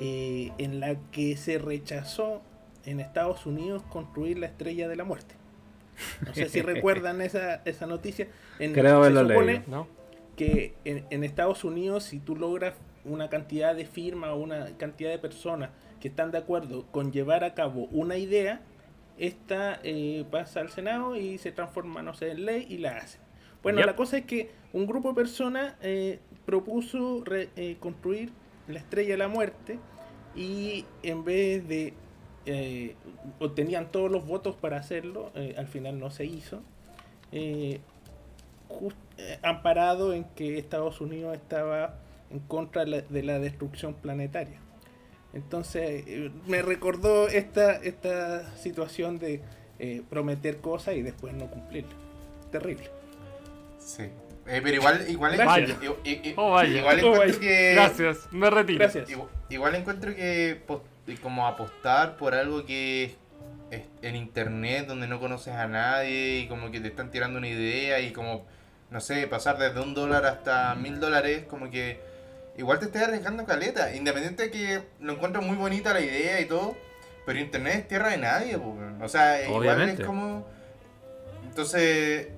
eh, en la que se rechazó en Estados Unidos construir la estrella de la muerte. No sé si recuerdan esa, esa noticia. En, Creo se haberlo supone- leído. ¿No? que en, en Estados Unidos si tú logras una cantidad de firmas o una cantidad de personas que están de acuerdo con llevar a cabo una idea, esta eh, pasa al Senado y se transforma, no sé, en ley y la hacen. Bueno, Yep. la cosa es que un grupo de personas eh, propuso re- eh, construir la Estrella de la Muerte y en vez de eh, obtenían todos los votos para hacerlo, eh, al final no se hizo, eh, jus- eh, amparado en que Estados Unidos estaba en contra de la, de la destrucción planetaria. Entonces me recordó esta, esta situación de prometer cosas y después no cumplirlas. Terrible. Sí. Eh, pero igual, igual, encuentro- Oh, vaya. igual Oh, encuentro vaya. que. Gracias, me retiro. Gracias. Igual, igual encuentro que y como apostar por algo que es en internet donde no conoces a nadie y como que te están tirando una idea y como, no sé, pasar desde un dólar hasta mil dólares, como que igual te estás arriesgando caleta. Independiente de que lo encuentro muy bonita la idea y todo, pero internet es tierra de nadie, po, o sea, igual Obviamente. es como... Entonces,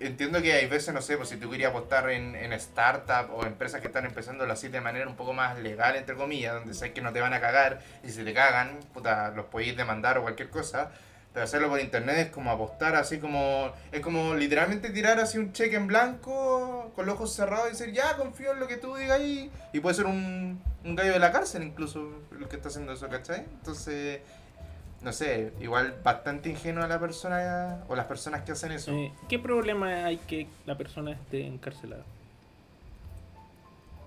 entiendo que hay veces, no sé, pues si tú querías apostar en, en startup o empresas que están empezando así de manera un poco más legal, entre comillas, donde sabes que no te van a cagar y si te cagan, puta, los podéis demandar o cualquier cosa. Pero hacerlo por internet es como apostar así como... Es como literalmente tirar así un cheque en blanco con los ojos cerrados y decir, ya, confío en lo que tú digas ahí. Y puede ser un, un gallo de la cárcel incluso el que está haciendo eso, ¿cachai? Entonces, no sé, igual bastante ingenua la persona o las personas que hacen eso. Eh, ¿Qué problema hay que la persona esté encarcelada?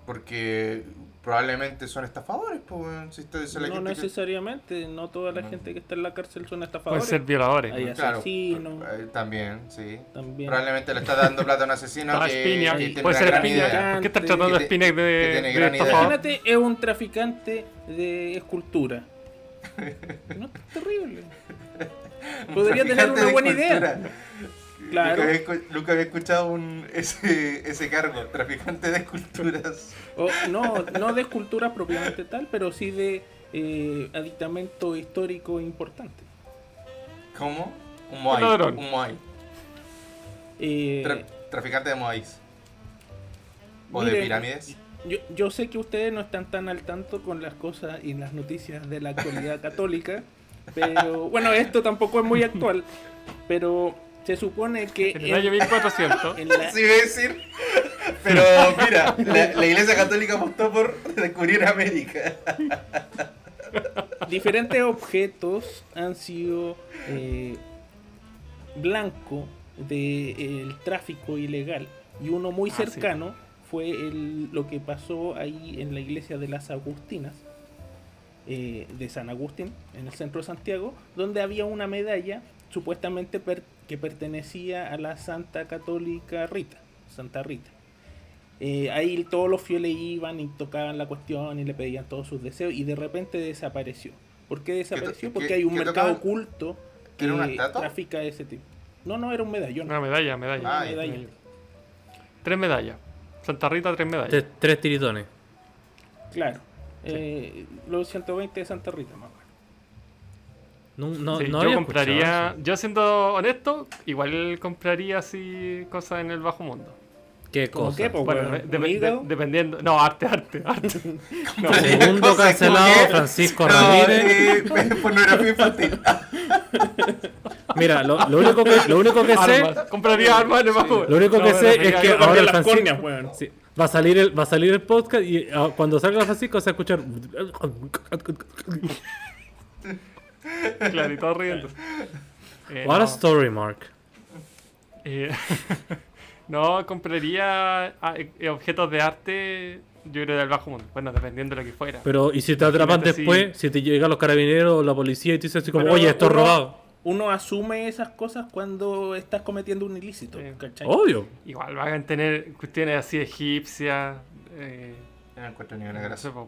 Porque probablemente son estafadores, pues. Si esto- esa es la No gente que- necesariamente, no toda la No. gente que está en la cárcel son Pueden estafadores. ser violadores. Hay Claro, asesinos, eh, también, sí. también. Probablemente le está dando plata a un asesino que, que tiene puede una ser gran idea. ¿Por qué estás Que tratando te- de que tiene de gran idea. estafador? Imagínate, es un traficante de escultura. No es terrible. Podría tener una buena idea. Claro. Nunca había, escu- nunca había escuchado un, ese, ese cargo, traficante de esculturas. O, no, no de escultura propiamente tal, pero sí de eh, aditamento histórico importante. ¿Cómo? Un Moai. Un Moai. Eh, Tra- traficante de Moais. O de pirámides. Yo, yo sé que ustedes no están tan al tanto con las cosas y las noticias de la actualidad católica, pero bueno, esto tampoco es muy actual, pero se supone que En el año en, 1400. en la- Sí, a decir. Pero mira, la, la iglesia católica apostó por descubrir América. diferentes objetos han sido eh, blanco del tráfico ilegal y uno muy Ah, sí. Fue el- lo que pasó ahí en la iglesia de las Agustinas eh, de San Agustín en el centro de Santiago donde había una medalla supuestamente per- que pertenecía a la Santa Católica Rita Santa Rita eh, ahí todos los fieles iban y tocaban la cuestión y le pedían todos sus deseos y de repente desapareció. ¿Por qué desapareció? qué- Porque hay un mercado tocaban? oculto que ¿Era una estatua? trafica ese tipo. No, no, era un medallón. Una medalla, medalla. Ah, Una medalla. Tres medallas. Santa Rita, tres medallas. Tres, tres tiritones. Claro. Eh, los 120 de Santa Rita, más. No, no, Sí, no yo compraría, yo siendo honesto, igual compraría así cosas en el bajo mundo. ¿Qué ¿Cómo cosa? qué, po, Bueno, dependiendo. No, arte, arte, arte. No, Segundo Cosas cancelado, Francisco No, Ramírez. eh, pornografía infantil. Mira, lo, lo único que, lo único que sé, armas. Compraría armas en el lo único que sé bueno, es que ahora el las Francisco córneas, weón. sí, va a salir el, va a salir el podcast y ah, cuando salga Francisco se va a escuchar. Claro, y todo riendo. Eh, What no. a story, Mark. Eh, no, compraría ah, eh, objetos de arte, yo creo del bajo mundo. Bueno, dependiendo de lo que fuera. Pero, ¿y si te atrapan después? Si te llegan los carabineros o la policía y te dicen así como, Pero oye, esto es robado. Uno asume esas cosas cuando estás cometiendo un ilícito, Sí. ¿cachai? Obvio. Igual van a tener cuestiones así egipcias, eh, No encuentro ni una no gracia. sé, pues,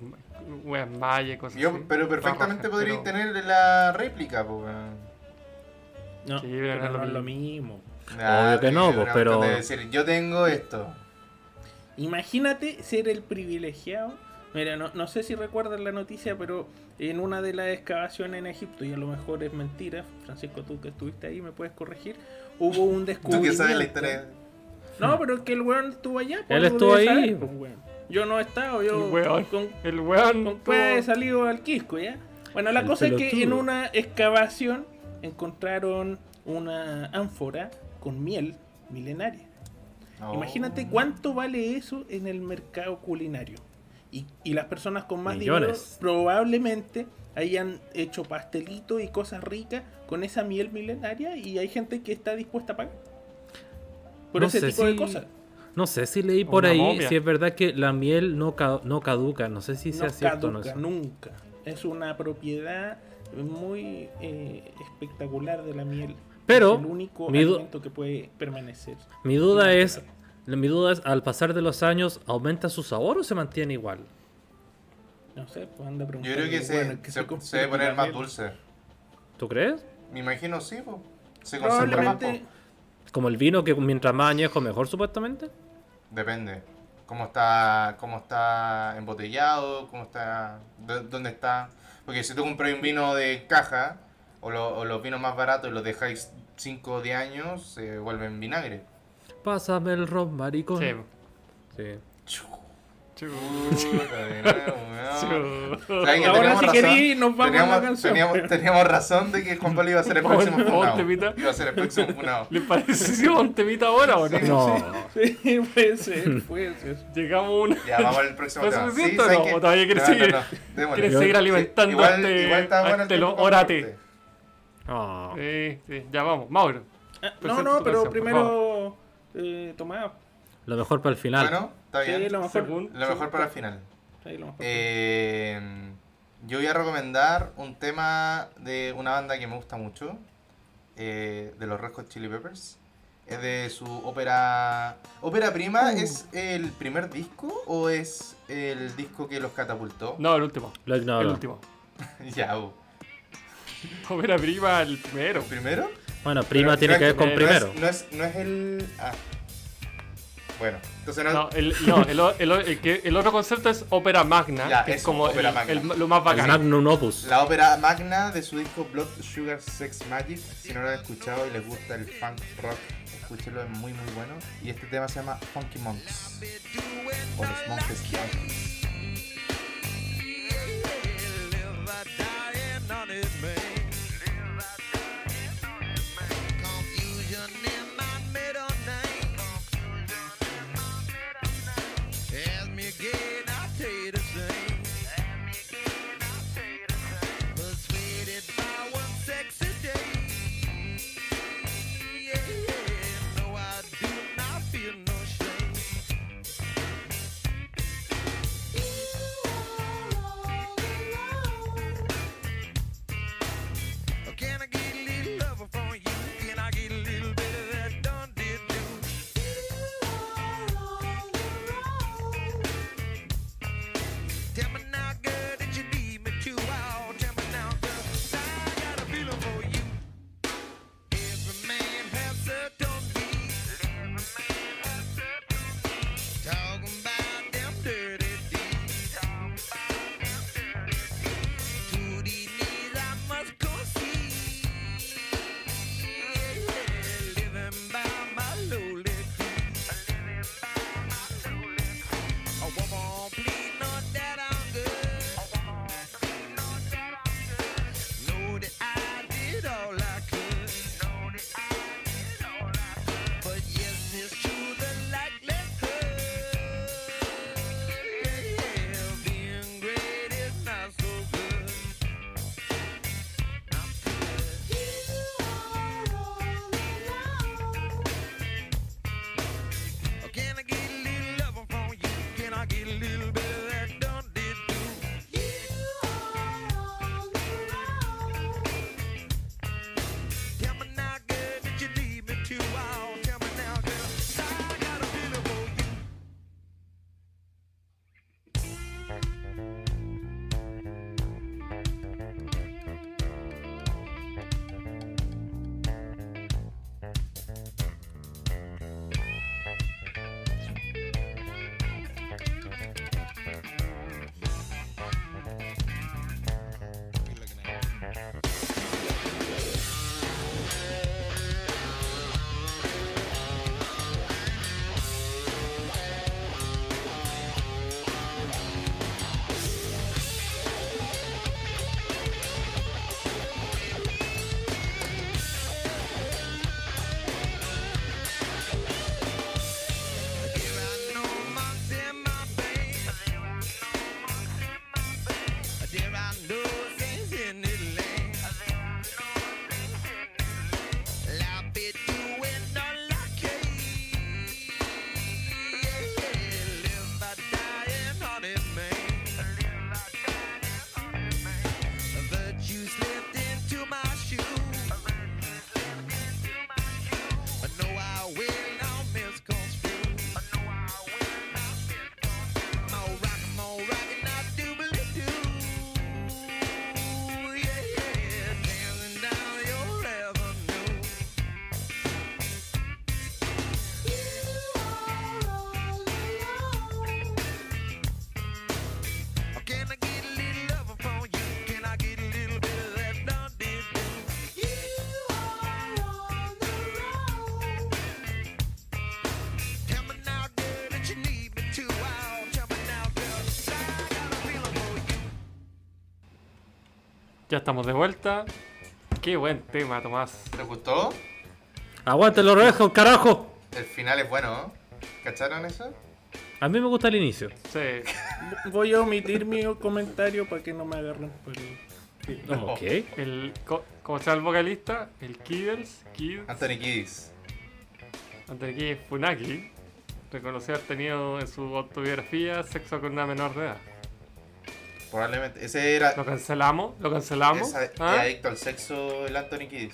weas mayas, cosas Yo, así. pero perfectamente Rojas, podría pero- tener la réplica, pues. weón. No, Sí, pero pero no es lo mismo. Obvio que no, pero pues, pero- de decir, yo tengo esto. Imagínate ser el privilegiado. Mira, no, no sé si recuerdan la noticia, pero en una de las excavaciones en Egipto, y a lo mejor es mentira, Francisco, tú que estuviste ahí, me puedes corregir, hubo un Tú descubrimiento. que sabes la historia. No, pero es que el weón estuvo allá. pues, Él estuvo ahí. saber, pues, weón. Yo no he estado, yo El weón. con, El weón. con he salido al Quisco, ¿ya? Bueno, la El cosa es que en una excavación encontraron una ánfora con miel milenaria. No. Imagínate cuánto vale eso en el mercado culinario. Y, y las personas con más Millones. dinero probablemente hayan hecho pastelitos y cosas ricas con esa miel milenaria y hay gente que está dispuesta a pagar por No ese sé tipo de si- cosas. No sé si leí por Una ahí momia. si es verdad que la miel no, ca- no caduca. No sé si no sea cierto o no. caduca eso. nunca. Es una propiedad muy eh, espectacular de la miel. Pero, es el único mi alimento que puede permanecer. Mi duda es, mi duda es, al pasar de los años, ¿aumenta su sabor o se mantiene igual? No sé, pues anda a Yo creo que se, bueno, que se, compre se debe poner más dulce. ¿Tú crees? Me imagino sí, po. Se concentra más, Probablemente po. Como el vino que mientras más añejo mejor supuestamente. Depende. Cómo está, cómo está embotellado, cómo está, dó- dónde está. Porque si tú compras un vino de caja, o, lo- o los vinos más baratos y los dejáis 5 o 10 años, se vuelven vinagre. Pásame el ron, maricón. Sí. Sí. O que Ahora, teníamos si razón- queréis, nos vamos a la teníamos, canción. teníamos, teníamos razón de que Juan Pablo iba a ser el próximo funado. Iba a ser el próximo funado. ¿Le pareció un temita ahora o no? No. Sí, puede ser, puede ser. Llegamos a una. Ya, vamos al próximo ¿Fue tema. suficiente o ¿sabes no? qué? ¿O todavía quieres No, no, seguir? no, démosle. ¿Quieres seguir Sí, alimentando igual, a este, igual bueno este lo- orate? corte. Ah. Sí, sí, ya vamos. Mauro. Ah, no, no, pero primero eh, Tomás. Lo mejor para el final. Bueno, está Sí, bien. lo mejor. Según- Lo mejor para el final. Sí, lo mejor. Eh, yo voy a recomendar un tema de una banda que me gusta mucho, eh, de los Red Hot Chili Peppers. Es de su ópera. ¿Ópera Prima es el primer disco o es el disco que los catapultó? No, el último. Lo El último. ya, uh. Ópera prima, el primero. ¿El primero? Bueno, prima Pero tiene no que ver con no primero. No es, no es el. Ah. Bueno, entonces no. No, el, no, el, que- el otro concepto es ópera magna, Ya, que es como ópera el- magna. el- lo más El bacán. magnum opus. La ópera magna de su disco Blood Sugar Sex Magic. Si no lo han escuchado y les gusta el funk rock, escúchenlo, es muy muy bueno. Y este tema se llama Funky Monks. O los monjes funky. Ya estamos de vuelta. Qué buen tema, Tomás. ¿Les gustó? ¡Aguante los rojos, carajo! El final es bueno, ¿no? ¿Cacharon eso? A mí me gusta el inicio. Sí. Voy a omitir mi comentario para que no me agarren por el... No. Ok. El, co- como se llama el vocalista, el Kiddles, Kid, Anthony Kiddis. Anthony Kidd Funaki, reconoció haber tenido en su autobiografía sexo con una menor de edad. Probablemente. Ese era. Lo cancelamos, lo cancelamos. Es, a- es ¿ah? adicto al sexo el Anthony Kiddis.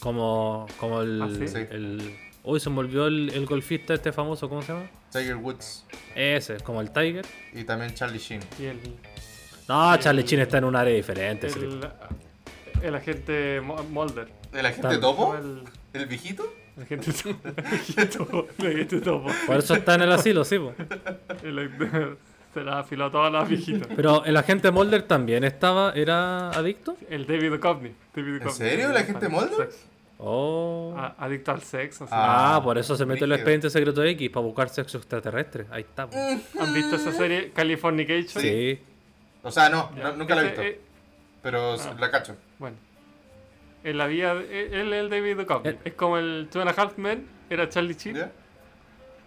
Como, como el, ¿Ah, sí? Sí. el- Uy, se me olvidó el, el golfista este famoso, ¿cómo se llama? Tiger Woods. Ese, como el Tiger. Y también Charlie Sheen. Y el, No, Y Charlie el- Chin está en un área diferente. el, agente Mulder. ¿El agente topo? El, ¿El viejito? el agente topo. El agente topo. El agente topo. Por eso está en el asilo, sí. po. El- se la afiló a todas las viejitas. Pero el agente Mulder también estaba, era adicto. El David Duchovny. David ¿En serio? ¿El agente Mulder? Oh. A- adicto al sexo. sí. Ah, Ah, por eso se metió el brígido. expediente secreto X para buscar sexo extraterrestre. Ahí está. ¿Han visto esa serie Californication? Sí. O sea, no, nunca la he visto. eh, Pero ah. la cacho. bueno. En la vida, él es el David Duchovny. Eh. Es como el Two and a Half Men, era Charlie Sheen. ¿Ya?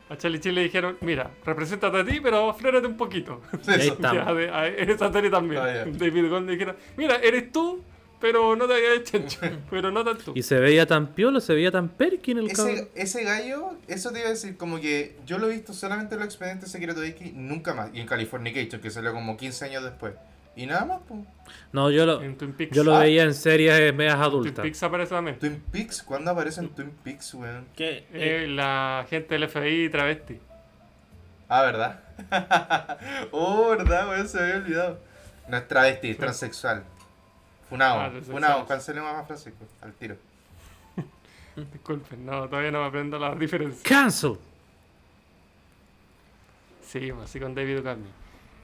A Charlie Sheen le dijeron, mira, represéntate a ti, pero frénate un poquito. Ahí estamos. Ya, de- a- en esa serie también. Ah. David Duchovny le dijeron, mira, eres tú, pero no te hagas chancho. pero no tan tú. Y se veía tan piolo, se veía tan perkin el cabrón. Ese, ese gallo, eso te iba a decir, como que yo lo he visto solamente en los expedientes secretos de X, nunca más. Y en Californication, que salió como 15 años después. Y nada más, pues. No, yo lo, En Twin Peaks. yo lo Ah. veía en series medias Twin adultas. Peaks aparece también. Twin Peaks, ¿cuándo aparece en Twin Peaks, weón? ¿Qué? Eh, la gente del FBI travesti. Ah, ¿verdad? oh, ¿verdad, weón? Se me había olvidado. No es travesti, es transexual. Funado, Ah, funado, cancelemos a Francisco, al tiro. Disculpen, no, todavía no me aprendo la diferencia. Cancel. Sí, pues, así con David Duchovny.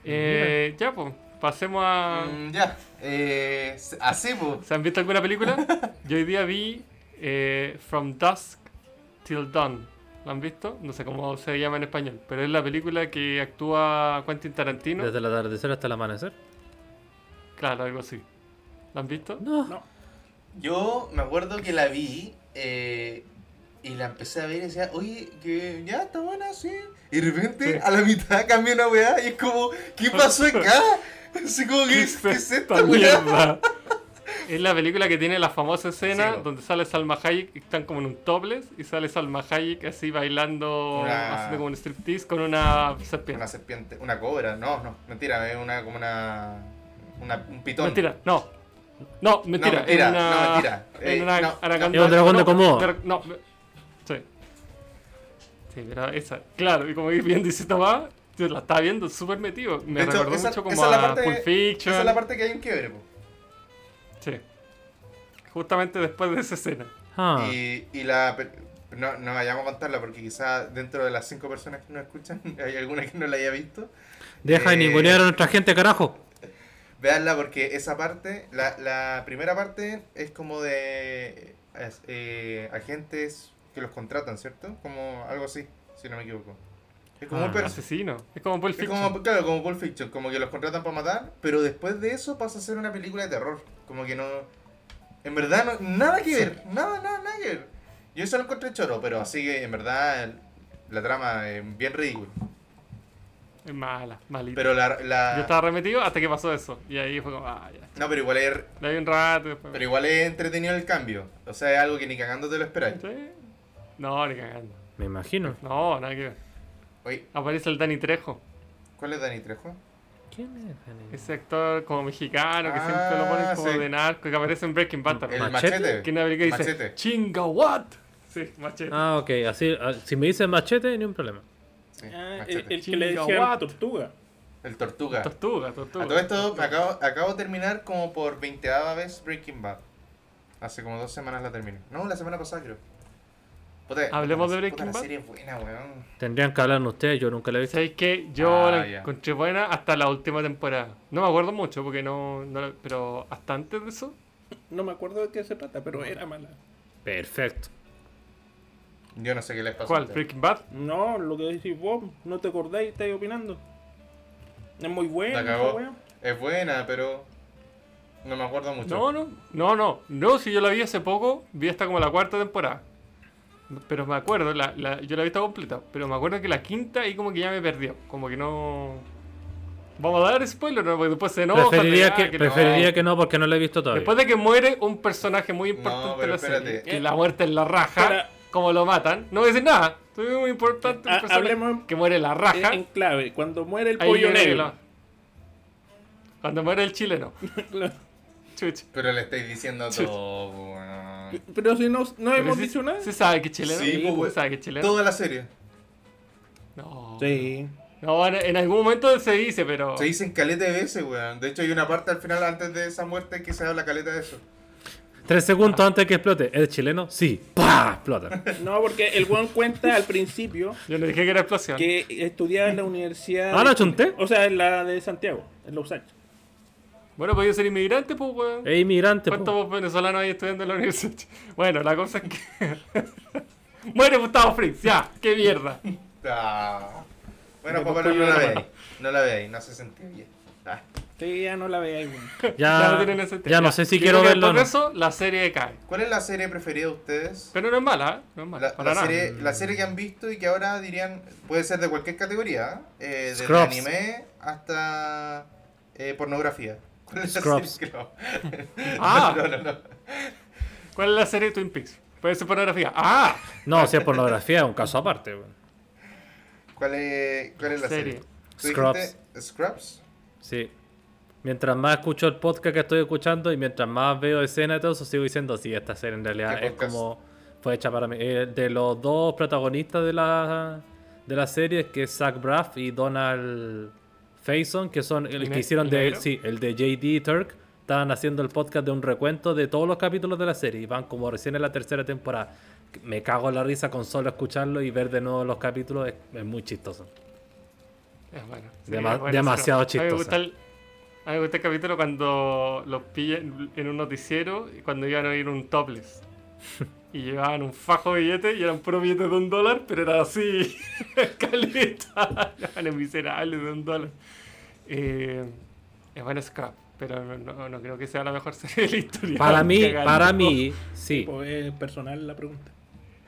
Eh, ya, pues, pasemos a... Mm, ya, eh, así, pues. ¿Se han visto alguna película? Yo hoy día vi eh, From Dusk Till Dawn. ¿La han visto? No sé cómo se llama en español, pero es la película que actúa Quentin Tarantino. Desde el atardecer hasta el amanecer. Claro, algo así. ¿La han visto? No. No. Yo me acuerdo que la vi eh, y la empecé a ver y decía, oye, que ya está buena, sí. Y de repente Sí. a la mitad cambia una weá y es como, ¿qué pasó acá? Así como, ¿qué, es- es esta mierda? Es la película que tiene la famosa escena Sí, donde sale Salma Hayek y están como en un topless y sale Salma Hayek así bailando, Una- haciendo como un striptease con una serpiente. Una serpiente, una cobra, no, no, mentira, es una, como una, una un pitón. Mentira, no. No, mentira. mentira, en una, no, mentira. En Eh, una no, anaconda- un dragón de no, Komodo. No, me- sí. Sí, pero esa, claro, y como bien dice Tomás, la estaba viendo súper metido. Me hecho, recordó esa- mucho como esa la parte- Pulp Fiction. Esa es la parte que hay un quiebre, po. Sí. Justamente después de esa escena. Ah. Y, y la... No, no vayamos a contarla porque quizá dentro de las cinco personas que nos escuchan hay alguna que no la haya visto. Deja de Eh, ningunear a nuestra gente, carajo. Veanla porque esa parte, la, la primera parte es como de eh, agentes que los contratan, ¿cierto? Como algo así, si no me equivoco. Es como Ah, un Asesino. Es como Pulp Fiction. como, claro, como Pulp Fiction, como que los contratan para matar, pero después de eso pasa a ser una película de terror. Como que no. En verdad, no- nada que ver, nada, nada, nada que ver. Yo eso lo encontré choro, pero así que en verdad la trama es bien ridícula. Es mala, malita. Pero la. la- Yo estaba remetido hasta que pasó eso. Y ahí fue como, ah, ya. No, pero igual es, La vi un rato después. pero igual es entretenido el cambio. O sea, es algo que ni cagando te lo esperáis. ¿Sí? No, ni cagando. Me imagino. No, nada que ver. Oye, Aparece el Dani Trejo. ¿cuál es Dani Trejo? ¿Quién es Dani? Ese actor como mexicano que Ah, siempre lo ponen como sí. de narco que aparece en Breaking Bad también. El ¿Machete? machete. Que en dice Machete. Chinga what? Sí, machete. Ah, ok. Así, ah, si me dicen machete, ni un problema. Sí, Ah, el, el que le Chinga, decían what? tortuga. El tortuga. Tortuga, tortuga. A todo esto acabo, acabo de terminar como por 20 vez Breaking Bad. Hace como dos semanas la terminé. No, la semana pasada creo. Puta, Hablemos de Breaking la Bad. serie es buena, weón. Tendrían que hablar ustedes, yo nunca la he visto. ¿Sabéis que Yo Ah, la encontré buena hasta la última temporada. No me acuerdo mucho porque no, no la- Pero hasta antes de eso. No me acuerdo de qué se trata, pero era mala. Perfecto. Yo no sé qué les pasó. ¿Cuál? Breaking Bad. No, lo que decís vos, no te acordáis, estáis opinando. Es muy buena esa. Es buena, pero. No me acuerdo mucho. No, no, no, no. No, si yo la vi hace poco, vi hasta como la cuarta temporada. Pero me acuerdo, la, la- yo la he visto completa. Pero me acuerdo que la quinta ahí como que ya me perdió. Como que no. Vamos a dar spoiler, ¿no? Porque después se enoja. preferiría que, ah, que no. preferiría que no porque no lo he visto todavía. Después de que muere un personaje muy importante No, de la serie, que la muerte en la raja, como lo matan, no voy a decir nada. Es muy importante un personaje hablemos que muere la raja. En clave, cuando muere el pollo negro. la- Cuando muere el chileno. Chuch. Pero le estáis diciendo Sí. todo. Pero si no, no Pero hemos sí- dicho nada. ¿Se sabe que es chileno? Sí, pues, ¿Se güey. sabe que chileno? Toda la serie. No. Sí. No, en, en algún momento se dice, pero. Se dicen caleta de veces, weón. De hecho, hay una parte al final, antes de esa muerte, que se habla caleta de eso. Tres segundos antes de que explote. ¿Es chileno? Sí. ¡Pah! Explota. No, porque el weón cuenta al principio Yo no dije que era explosión. que estudiaba en la universidad. Ah, ¿no chunté? O sea, en la de Santiago, en Los Angeles. Bueno, podía ser inmigrante, pues, weón. Es inmigrante. po. ¿Cuántos venezolanos hay estudiando en la universidad? Bueno, la cosa es que. Muere Gustavo Fritz, ya, qué mierda. Ah. Bueno, papá, no, pollo la veáis. No la veáis, no se sentía bien. Ah. Sí, ya no la veáis, weón. Ya Ya, no tienen ese ya no sé si Yo quiero verlo no. de eso, la serie cae. ¿Cuál es la serie preferida de ustedes? Pero no es mala, ¿eh? No es mala. La, para la nada. serie, la serie que han visto y que ahora dirían puede ser de cualquier categoría, ¿eh? Eh, desde Scrubs. anime hasta eh, pornografía. ¿Cuál es la Scrubs. Ah. no, no, no. ¿Cuál es la serie de Twin Peaks? Puede ser pornografía. ¡Ah! No, si es pornografía, es un caso aparte. ¿Cuál es, cuál es la serie? Serie. ¿Tú Scrubs. Scrubs? Sí. Mientras más escucho el podcast que estoy escuchando y mientras más veo escenas y todo eso, sigo diciendo, sí, esta serie en realidad ¿Qué es podcast? como... Fue hecha para mí. Eh, de los dos protagonistas de la, de la serie, que es Zach Braff y Donald Faison, que son el ¿El que hicieron el de... negro? Sí, el de JD Turk. Estaban haciendo el podcast de un recuento de todos los capítulos de la serie. Y van como recién en la tercera temporada. Me cago en la risa con solo escucharlo y ver de nuevo los capítulos. Es, es muy chistoso. Es bueno. Dema- es bueno, demasiado no. A mí me chistosa. gusta el, a mí me gusta el capítulo cuando los pillan en un noticiero y cuando iban a ir un topless. Y llevaban un fajo de billetes y eran puros billetes de un dólar, pero era así, caleta. Eran miserables de un dólar. Eh, es bueno Scrap, pero no, no- no creo que sea la mejor serie de la historia. Para mí, para mí, sí. Es personal la pregunta.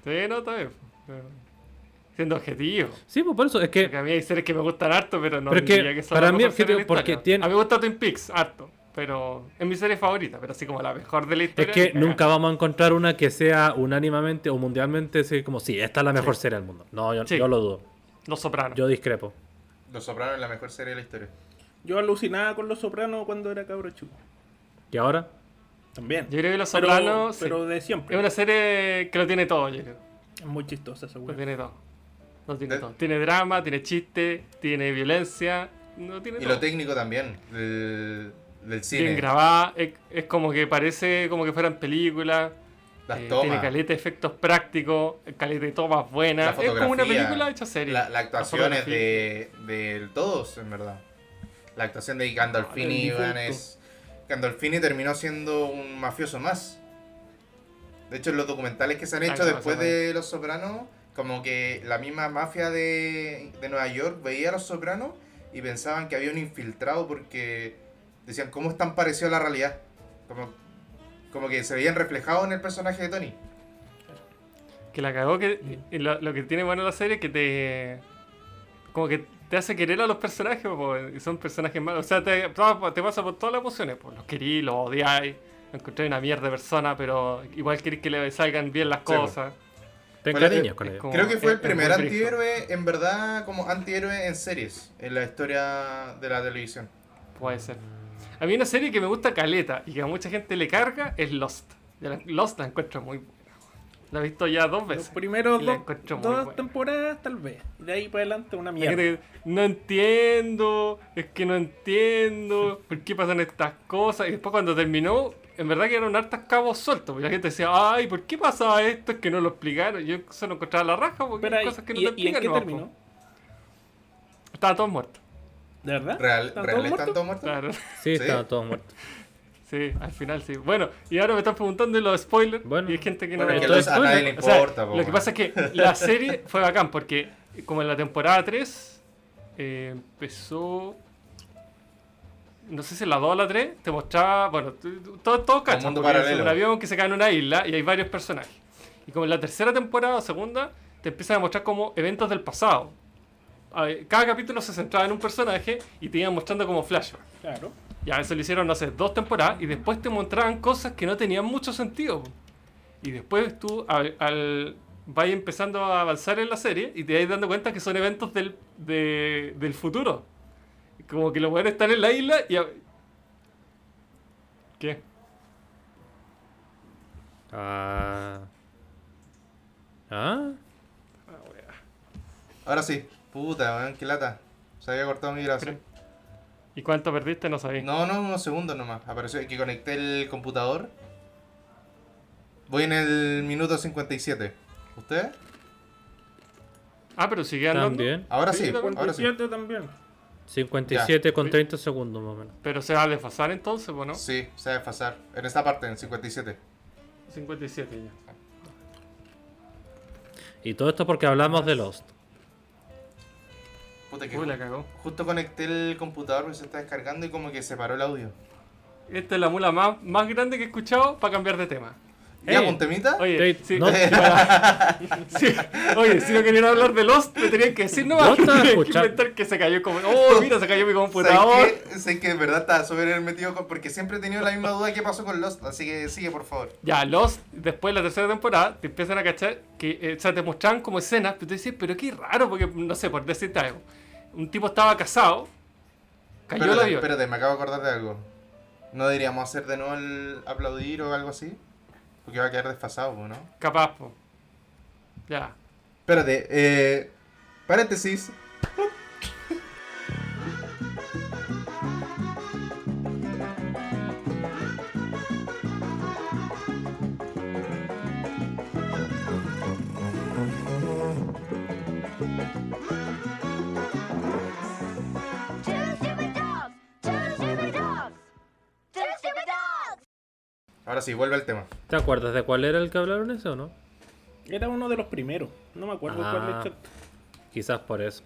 Sí, no, está bien. pero Siendo objetivo. Sí, pues por eso es que Porque a mí hay series que me gustan harto, pero no Pero que que son para mí objetivo porque tiene- A mí me gusta Twin Peaks, harto. Pero es mi serie favorita, pero así como la mejor de la Es historia. que ni cagando. nunca vamos a encontrar una que sea unánimemente o mundialmente así como, sí, esta es la mejor serie del mundo. No, yo, Sí. yo lo dudo. Los Sopranos. Yo discrepo. Los Sopranos es la mejor serie de la historia. Yo alucinaba con Los Sopranos cuando era cabro chico. ¿Y ahora? También. Yo creo que Los Pero- Sopranos. sí. Pero de siempre. Es una serie que lo tiene todo, yo creo. Es muy chistosa esa Lo tiene todo. Lo tiene De- todo. Tiene drama, tiene chiste, tiene violencia. No tiene Y todo. lo técnico también, del cine. Bien grabada. Es, es como que parece como que fueran películas. Las eh, tiene caleta de efectos prácticos, caleta de tomas buenas. Es como una película hecha serie. La, la actuación es de, de todos, en verdad. La actuación de Gandolfini, Ah, difunto. es... Gandolfini terminó siendo un mafioso más. De hecho, en los documentales que se han hecho no, después de Los Sopranos, como que la misma mafia de, de Nueva York veía a Los Sopranos y pensaban que había un infiltrado porque decían, ¿cómo es tan parecido a la realidad? Como, como que se veían reflejados en el personaje de Tony. Que la cagó que y lo, lo que tiene bueno la serie es que te como que te hace querer a los personajes po, y son personajes malos. O sea te, te pasa por todas las emociones pues los querís los odiáis encontré una mierda de persona pero igual querés que le salgan bien las Sí, cosas. Te ¿Cuál es- cariños con como- Creo que fue el primer antihéroe, en verdad, como antihéroe en series, en la historia de la televisión. puede ser a mí una serie que me gusta caleta y que a mucha gente le carga es Lost la- Lost la encuentro muy buena la he visto ya dos Los veces primeros y la dos, buena. temporadas, tal vez. De ahí para adelante, una mierda. que, no entiendo, es que no entiendo, ¿por qué pasan estas cosas? Y después cuando terminó, en verdad quedaron hartas cabos sueltos. Porque la gente decía, ay, ¿por qué pasaba esto? Es que no lo explicaron. Yo solo encontraba la raja porque hay cosas que no ¿y, te y en explican. qué terminó? Estaban todos muertos. ¿De verdad? ¿Real, ¿Están ¿real todos están muertos? todos muertos? Claro. Sí, ¿Sí? estaban todos muertos. Sí, al final sí. Bueno, y ahora me están preguntando de los spoilers. Bueno. y hay gente que no Bueno, me Entonces, a nadie le O sea, importa, po, lo que pasa es que la serie fue bacán porque como en la temporada 3 eh, empezó no sé si en la 2 o la 3, te mostraba, bueno, cachan, mundo porque es un avión que se cae en una isla y hay varios personajes. Y como en la tercera temporada o segunda, te empiezan a mostrar como eventos del pasado. A Cada capítulo se centraba en un personaje y te iban mostrando como flashback. Claro. Ya, eso lo hicieron, no sé, dos temporadas y después te mostraban cosas que no tenían mucho sentido. Y después tú al, al- vas empezando a avanzar en la serie y te vas dando cuenta que son eventos del, de- del futuro. Como que los buenos están en la isla y... a- ¿Qué? Ah. ¿Ah? Ahora sí. Puta, weón, qué lata. Se había cortado mi brazo. ¿Y cuánto perdiste? No sabía. No, no, unos segundos nomás. Apareció que conecté el computador. Voy en el minuto 57. ¿Usted? Ah, pero sigue andando. También. Ahora Sí, sí, ahora sí. 57 también. 57 con 30 segundos más o menos. Pero se va a desfasar entonces, ¿o ¿no? Sí, se va a desfasar. En esta parte, en 57. 57 ya. Y todo esto porque hablamos de Lost. Puta que Uy, la cagó. justo conecté el computador porque se está descargando y como que se paró el audio. Esta es la mula más, más grande que he escuchado para cambiar de tema. ¿Ya, Ey. con temita? Oye, Tate, sí, no- sí, oye, si no querían hablar de Lost, me tenían que decir nomás. Tenían que inventar que se cayó como. Oh, mira, se cayó mi computador. ¿Sabes qué? Sé que de verdad estaba súper metido con... Porque siempre he tenido la misma duda que pasó con Lost. Así que sigue, por favor. Ya, Lost, después de la tercera temporada, te empiezan a cachar que, eh, o sea, te mostraban como escenas, pero tú decías, pero qué raro, porque, no sé, por decirte algo. Un tipo estaba casado, cayó el Espérate, avión. espérate, me acabo de acordar de algo. ¿No deberíamos hacer de nuevo el aplaudir o algo así? Porque va a quedar desfasado, ¿no? Capaz, po. Ya. Espérate, eh... Paréntesis. Ahora sí, vuelve al tema. ¿Te acuerdas de cuál era el que hablaron ese o no? Era uno de los primeros. No me acuerdo Ah. cuál de hecho. Quizás por eso.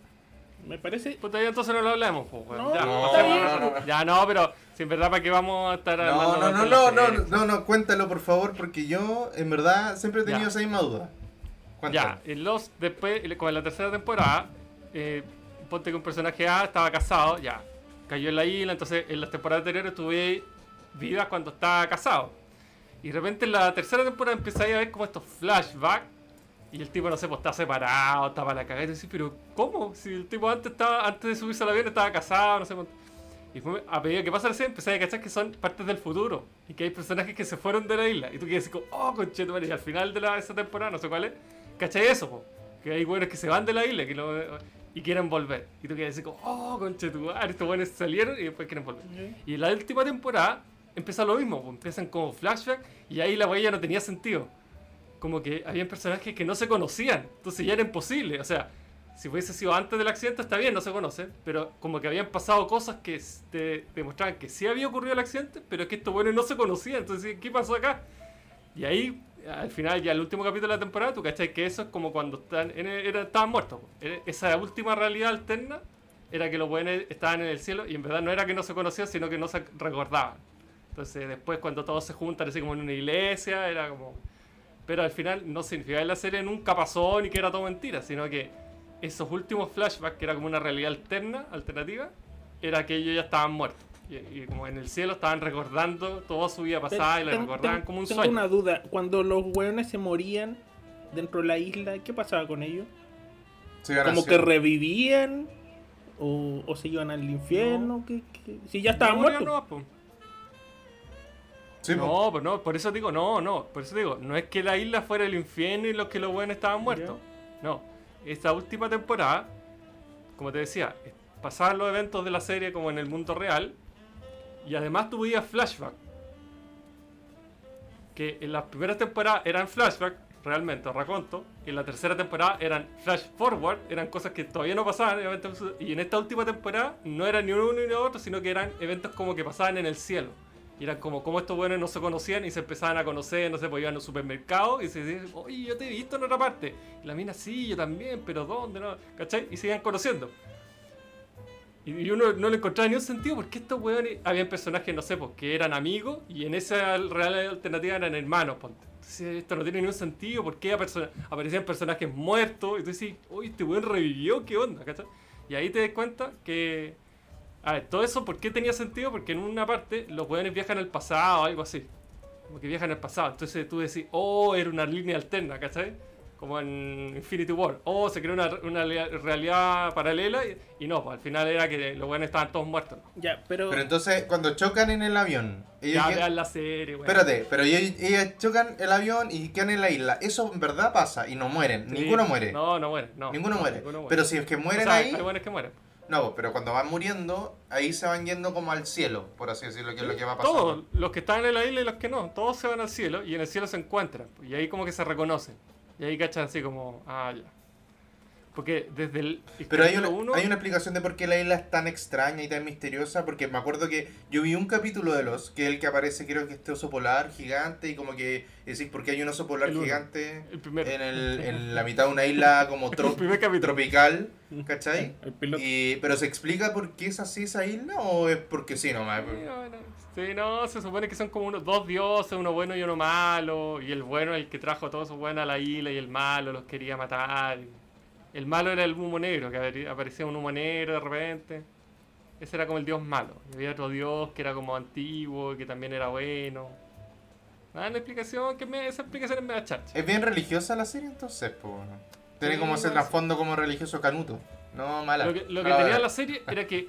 Me parece. Puta, ya entonces no lo hablemos, po, weón. No, ya, no, no, no, no. Ya, no, pero, si en verdad, ¿para qué vamos a estar No, armando no, no, no, no, serie? no, no, cuéntalo por favor, porque yo en verdad siempre he tenido Ya. esa misma duda. Cuéntalo. Ya, en Lost, después, como en la tercera temporada, eh, ponte que un personaje A estaba casado, ya, cayó en la isla, entonces en las temporadas anteriores tuve vidas cuando estaba casado. Y de repente en la tercera temporada empecé a ver como estos flashbacks, y el tipo, no sé, pues está separado, estaba la cagada, y decís, pero ¿cómo? Si el tipo antes estaba, antes de subirse al avión estaba casado, no sé. Y después, a medida que pasa la serie, empecé a cachar que son partes del futuro. Y que hay personajes que se fueron de la isla. Y tú quieres decir, oh, conchetumare. Y al final de la, esa temporada, no sé cuál es, ¿cachai eso, po? Que hay buenos que se van de la isla que lo- y quieren volver. Y tú quieres decir, oh, conchetumare, estos buenos salieron y después quieren volver. Y en la última temporada empieza lo mismo, po, empiezan como flashback y ahí la huella no tenía sentido. Como que habían personajes que no se conocían, entonces ya era imposible. O sea, si hubiese sido antes del accidente está bien, no se conocen, pero como que habían pasado cosas que te demostraban que sí había ocurrido el accidente, pero que estos buenos no se conocían. Entonces, ¿qué pasó acá? Y ahí, al final, ya el último capítulo de la temporada, tú cachai que eso es como cuando están en el- era- estaban muertos. Era- Esa última realidad alterna era que los buenos estaban en el cielo y en verdad no era que no se conocían, sino que no se recordaban. Entonces, después, cuando todos se juntan, así como en una iglesia, era como. Pero al final no significaba que la serie nunca pasó ni que era todo mentira, sino que esos últimos flashbacks, que era como una realidad alterna, alternativa, era que ellos ya estaban muertos. Y, y como en el cielo estaban recordando toda su vida pasada y la Ten- recordaban ten- como un tengo sueño. una duda. Cuando los hueones se morían dentro de la isla, ¿qué pasaba con ellos? Sí, ¿Como que revivían? ¿O, o se iban al infierno? ¿Qué- qué? Si ya estaban No, muertos. no. Sí. No, pues no, por eso digo, no, no, por eso digo, no es que la isla fuera el infierno y los que los buenos estaban muertos. No, esta última temporada, como te decía, pasaban los eventos de la serie como en el mundo real y además tú veías flashback. Que en las primeras temporadas eran flashback, realmente, raconto, y en la tercera temporada eran flash forward, eran cosas que todavía no pasaban, y en esta última temporada no eran ni uno ni lo otro, sino que eran eventos como que pasaban en el cielo. Y eran como, como estos buenos no se conocían y se empezaban a conocer, no sé, pues iban al supermercado y se decían, oye, yo te he visto en otra parte. Y la mina, sí, yo también, pero ¿dónde? No? ¿Cachai? Y se iban conociendo. Y y uno no le encontraba ni un sentido porque estos weones, habían personajes, no sé, pues, que eran amigos y en esa realidad alternativa eran hermanos, ponte. Entonces, esto no tiene ni un sentido, ¿por qué perso- aparecían personajes muertos? Y tú decís, uy, este weón revivió, ¿qué onda? ¿cachai? Y ahí te das cuenta que, a ver, todo eso, ¿por qué tenía sentido? Porque en una parte los weones viajan al pasado o algo así. Como que viajan al pasado. Entonces tú decís, oh, era una línea alterna, ¿cachai? Como en Infinity War. Oh, se creó una, una realidad paralela y, y no, pues al final era que los weones estaban todos muertos. Ya, pero. Pero entonces, cuando chocan en el avión, ellos Ya vean la serie, weón. Espérate, pero ellos, ellos chocan el avión y quedan en la isla. Eso en verdad pasa y no mueren. Sí, Ninguno muere. No, no muere. No, ninguno, no, muere. ninguno Pero si es que mueren O sea, ahí, Hay buenos que mueren. No, pero cuando van muriendo, ahí se van yendo como al cielo, por así decirlo, que es lo que va pasando. Todos, los que están en la isla y los que no, todos se van al cielo y en el cielo se encuentran. Y ahí como que se reconocen. Y ahí cachan así como, ah, ya. Porque desde el. Pero hay una, uno- hay una explicación de por qué la isla es tan extraña y tan misteriosa, porque me acuerdo que yo vi un capítulo de los, que es el que aparece, creo que este oso polar gigante, y como que decís, ¿por qué hay un oso polar El gigante El en, el, en la mitad de una isla como tro- tropical? ¿Cachai? Y, ¿Pero se explica por qué es así esa isla o es porque sí nomás? Sí, bueno, Sí, no, se supone que son como unos dos dioses, uno bueno y uno malo. Y el bueno es el que trajo a todos sus buenos a la isla y el malo los quería matar. El malo era el humo negro, que apare- aparecía un humo negro de repente. Ese era como el dios malo. Y había otro dios que era como antiguo, que también era bueno. Nada, una explicación que me, esa explicación es media chacha. ¿Es bien religiosa la serie entonces? Po? Tiene Sí, como ese trasfondo como religioso canuto. No, mala. Lo que, lo que tenía la serie era que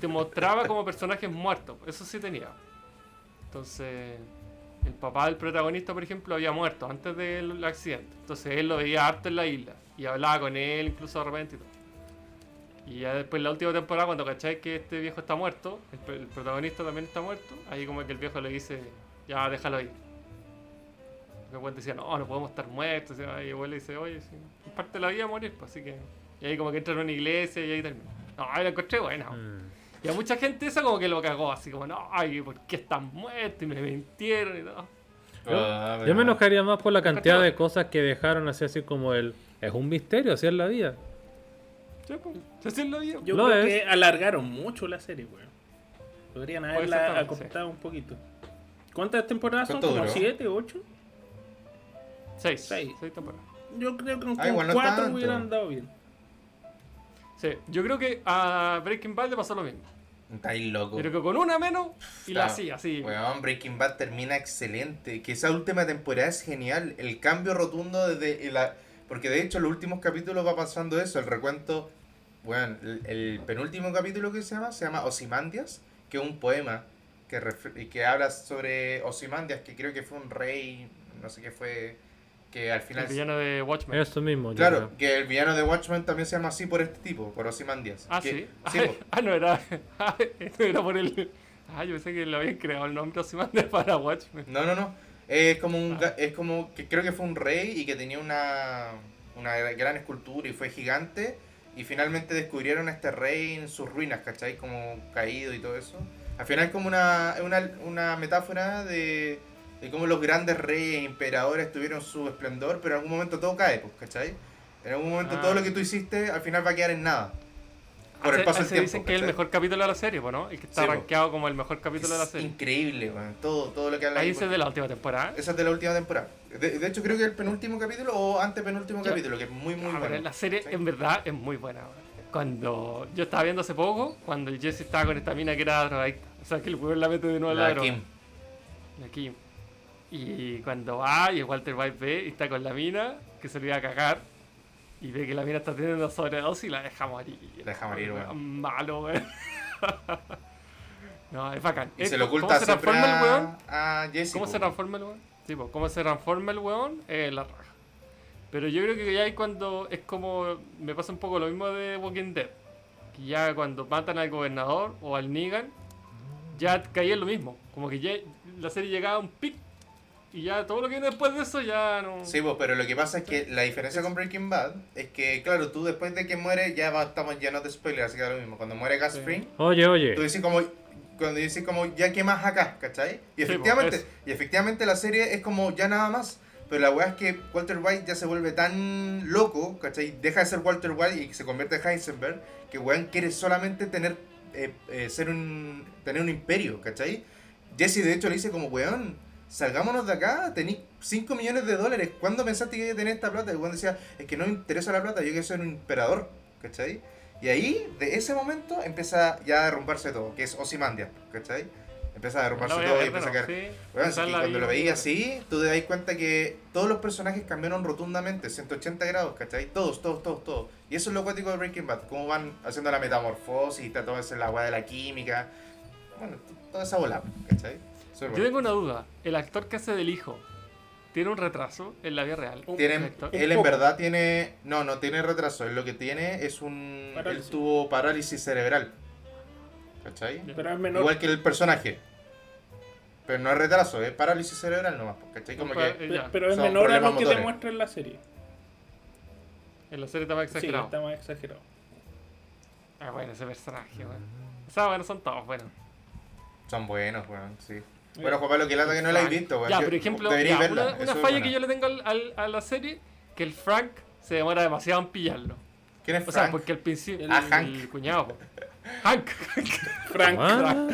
te mostraba como personajes muertos. Eso sí tenía. Entonces, el papá del protagonista, por ejemplo, había muerto antes del accidente. Entonces él lo veía harto en la isla. Y hablaba con él incluso de repente y todo. Y ya después, la última temporada, cuando cacháis que este viejo está muerto, el, pr- el protagonista también está muerto, ahí como que el viejo le dice, ya déjalo ir. El weón decía, no, no podemos estar muertos. Y el abuelo dice, oye, sí, es parte de la vida morir, pues así que. Y ahí como que entra en una iglesia y ahí termina. No, ahí la encontré buena. Mm. Y a mucha gente esa como que lo cagó, así como, no, ay, ¿por qué están muertos? Y me mintieron y todo. Ah, Yo me verdad. enojaría más por la cantidad de cosas que dejaron así, así como el. Es un misterio, así es la vida. Sí, pues, así es la vida. Yo Lo creo es. que alargaron mucho la serie, weón. Podrían haberla acortado un poquito. ¿Cuántas temporadas son? ¿Cuánto ¿Como duró? siete, ocho? Seis. Seis. Seis temporadas. Yo creo que con Ah, igual no cuatro tanto. hubieran dado bien. Sí, yo creo que a Breaking Bad le pasó lo mismo. Estáis loco. Pero que con una menos y la hacía así. Weón, Breaking Bad termina excelente. Que esa última temporada es genial. El cambio rotundo desde la... Porque de hecho, los últimos capítulos va pasando eso. El recuento... Bueno, el, el penúltimo capítulo que se llama, se llama Osimandias, que es un poema que, ref- que habla sobre Osimandias, que creo que fue un rey, no sé qué fue, que al El final... villano de Watchmen. Eso mismo. Claro, creo. que el villano de Watchmen también se llama así por este tipo, por Osimandias. Ah, Que- sí. sí, ah, ah, no era. ah, no era por el. Ah, yo pensé que le habían creado el nombre Ozymandias para Watchmen. No, no, no. Es como Ah. un ga- es como que creo que fue un rey y que tenía una una gran escultura y fue gigante y finalmente descubrieron a este rey en sus ruinas, ¿cachai? Como caído y todo eso. Al final es como una, una, una metáfora de, de cómo los grandes reyes e emperadores tuvieron su esplendor, pero en algún momento todo cae, pues, ¿cachai? En algún momento Ah. todo lo que tú hiciste al final va a quedar en nada. Por el paso del tiempo. dicen que es el mejor capítulo de la serie, ¿no? El que está Sí, rankeado como el mejor capítulo de la Es serie. increíble, weón. Todo, todo lo que habla Ahí porque- de la última temporada. Esa es de la última temporada. De, de hecho, creo que es el penúltimo capítulo o antepenúltimo Ya. capítulo, que es muy, muy bueno. La serie Sí. en verdad es muy buena. weón. Cuando yo estaba viendo hace poco, cuando el Jesse estaba con esta mina que era drogadicta. O sea, que el weón la mete de nuevo la, La droga. Kim. La Kim. Y cuando va y el Walter White ve y está con la mina, que se le iba a cagar, y ve que la mina está teniendo sobredosis y la deja morir. La deja morir, weón. Malo, weón. no, es bacán. Y Es se lo ¿Cómo oculta se siempre transforma el weón? a, Jesse. ¿Cómo po. se transforma el weón? Sí, po, ¿cómo se transforma el weón? Eh, la raja. Pero yo creo que ya hay cuando es como. Me pasa un poco lo mismo de Walking Dead. Que ya cuando matan al gobernador o al Negan, ya caía en lo mismo. Como que ya la serie llegaba a un pic y ya todo lo que viene después de eso ya no. Sí, pues, pero lo que pasa es que la diferencia con Breaking Bad es que, claro, tú después de que muere, ya va- estamos llenos de spoilers, así que da lo mismo. Cuando muere Gus Sí. Fring, Oye, oye. tú dices como, cuando dices como, ya qué más acá, ¿cachai? Y Sí, efectivamente, pues, y efectivamente la serie es como, ya nada más. Pero la weá es que Walter White ya se vuelve tan loco, ¿cachai? Deja de ser Walter White y se convierte en Heisenberg, que weón quiere solamente tener, eh, eh, ser un, tener un imperio, ¿cachai? Jesse de hecho le dice como, weón, salgámonos de acá, tenéis 5 millones de dólares, ¿cuándo pensaste que iba a tener esta plata? Y weón decía, es que no me interesa la plata, yo quiero ser un emperador, ¿cachai? Y ahí, de ese momento, empieza ya a derrumbarse todo, que es Ozymandias, ¿cachai? Empieza a derrumbarse todo y empieza a caer. sí. Bueno, sí, cuando lo vida. veías así, tú te das cuenta que todos los personajes cambiaron rotundamente, 180 grados, ¿cachai? Todos, todos, todos, todos. Y eso es lo cuático de Breaking Bad, cómo van haciendo la metamorfosis, está todo eso en la weá de la química. Bueno, toda esa bola, ¿cachai? Yo bueno. tengo una duda. El actor que hace del hijo, ¿tiene un retraso en la vida real? Tiene- él en verdad tiene. No, no tiene retraso. Él lo que tiene es un. Parálisis. Él tuvo parálisis cerebral. ¿Cachai? Pero es menor. Igual que el personaje. Pero no es retraso, es parálisis cerebral nomás. ¿Cachai? Como Pa- que. eh. Pero es menor a lo que te motores. muestra en la serie. En la serie está más Sí, exagerado. está más exagerado. Ah, bueno, ese personaje, bueno. O sea, bueno, son todos buenos. Son buenos, weón, sí. Bueno, Juan Pablo, que lata que no la Frank. he visto, weón. Ya, por ejemplo, ya, verla, una, una falla buena. que yo le tengo al, al- a la serie, que el Frank se demora demasiado en pillarlo. ¿Quién es O sea, Frank? porque al principio... Ah, Hank. El cuñado. po. Hank. Frank. Ah,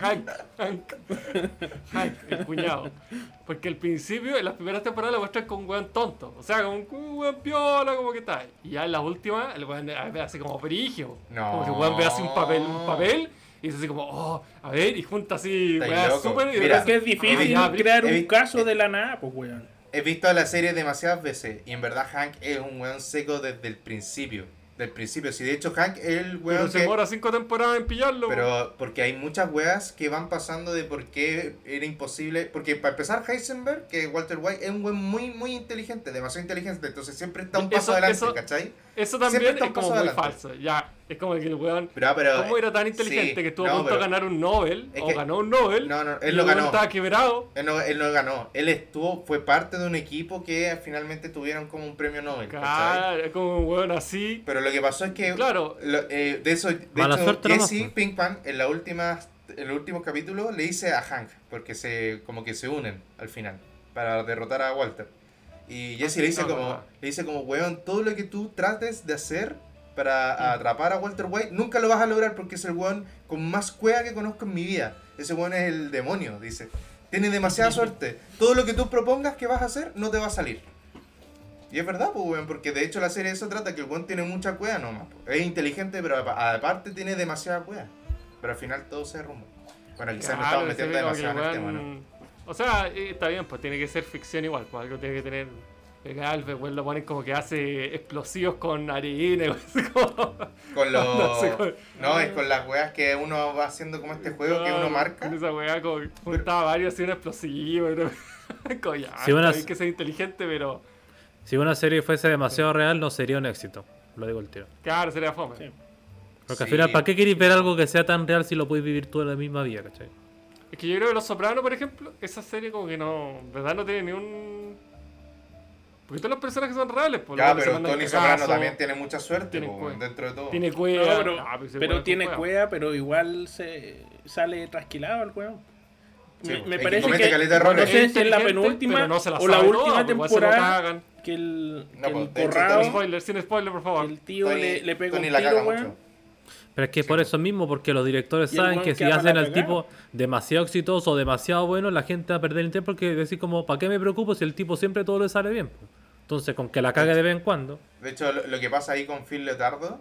Hank. Hank. Hank, el cuñado. Porque al principio, en las primeras temporadas, lo muestran con un weón tonto. O sea, como un weón piola, como que tal. Y ya en las últimas, el weón así como perigio. No. Como que el weón ve así un papel, un papel. Y dice así como, oh, a ver, y junta así, weón, súper. Es que es difícil Ah, crear he un visto- caso de la nada, pues, weón. He visto la serie demasiadas veces y en verdad Hank es un weón seco desde el principio. Del principio. Si de hecho Hank es el Pero weón se que... demora cinco temporadas en pillarlo. Pero porque hay muchas weas que van pasando de por qué era imposible. Porque para empezar, Heisenberg, que Walter White es un weón muy, muy inteligente, demasiado inteligente. Entonces siempre está un Eso- paso adelante, eso- ¿cachai? Eso también es como muy adelante. falso. Ya, es como que el weón. Pero, pero, ¿Cómo era tan inteligente sí, que estuvo no, a punto de ganar un Nobel? Es o ganó un Nobel. No, no, él lo el ganó. estaba quebrado. Él no, él no ganó. Él estuvo, fue parte de un equipo que finalmente tuvieron como un premio Nobel. Claro, es como un weón así. Pero lo que pasó es que Claro. lo- eh, de eso, de Mala hecho, Jesse pues. Pinkman en la última, en los últimos capítulos le dice a Hank, porque se como que se unen al final para derrotar a Walter. Y Jesse le dice no, como, verdad. le dice como, weón, todo lo que tú trates de hacer para atrapar a Walter White, nunca lo vas a lograr porque es el weón con más cueva que conozco en mi vida. Ese weón es el demonio, dice. Tienes demasiada suerte. Todo lo que tú propongas que vas a hacer no te va a salir. Y es verdad, pues, weón, porque de hecho la serie de eso trata que el weón tiene mucha cueva nomás. Es inteligente, pero apa- aparte tiene demasiada cueva. Pero al final todo se derrumba. Bueno, quizás me Claro, estamos se metiendo demasiado en el el tema, ¿no? O sea, eh, está bien, pues tiene que ser ficción igual, pues algo tiene que tener. Legal, pues weón, lo ponen como que hace explosivos con harina y así como. Con los... No sé, con- No, es con las weas que uno va haciendo como este juego que uno marca. Con esa weá, como juntaba varios así un explosivo. y como ya, una- hay que ser inteligente, pero. si una serie fuese demasiado real, no sería un éxito. Lo digo el tiro. Claro, sería fome. Sí. Porque al final, ¿para qué queréis ver algo que sea tan real si lo podéis vivir tú en la misma vida, cachai? Es que yo creo que Los Sopranos, por ejemplo, esa serie como que no, en verdad no tiene ni un... Porque todos los personajes son reales, pues, Ya, que pero Tony cagazos, Soprano también tiene mucha suerte, tiene po, dentro de todo. Tiene No, cueva. pero, ah, pues pero tiene cueva. cueva, pero igual se sale trasquilado el weón. Sí, me, pues, que parece que, de no sé si es la penúltima pero no se la o la última toda, pues, temporada que el, No, que pues, el hecho, corrado, Sin spoiler, sin spoiler, por favor. el tío Tony- le, le pega Tony un la tiro, weón. Pero es que por eso mismo, porque los directores saben weón que si hacen al tipo demasiado exitoso o demasiado bueno, la gente va a perder el tiempo porque decir como, ¿para qué me preocupo si el tipo siempre todo le sale bien? Entonces, con que la cague de vez en cuando. De hecho, lo, lo que pasa ahí con Phil Leotardo,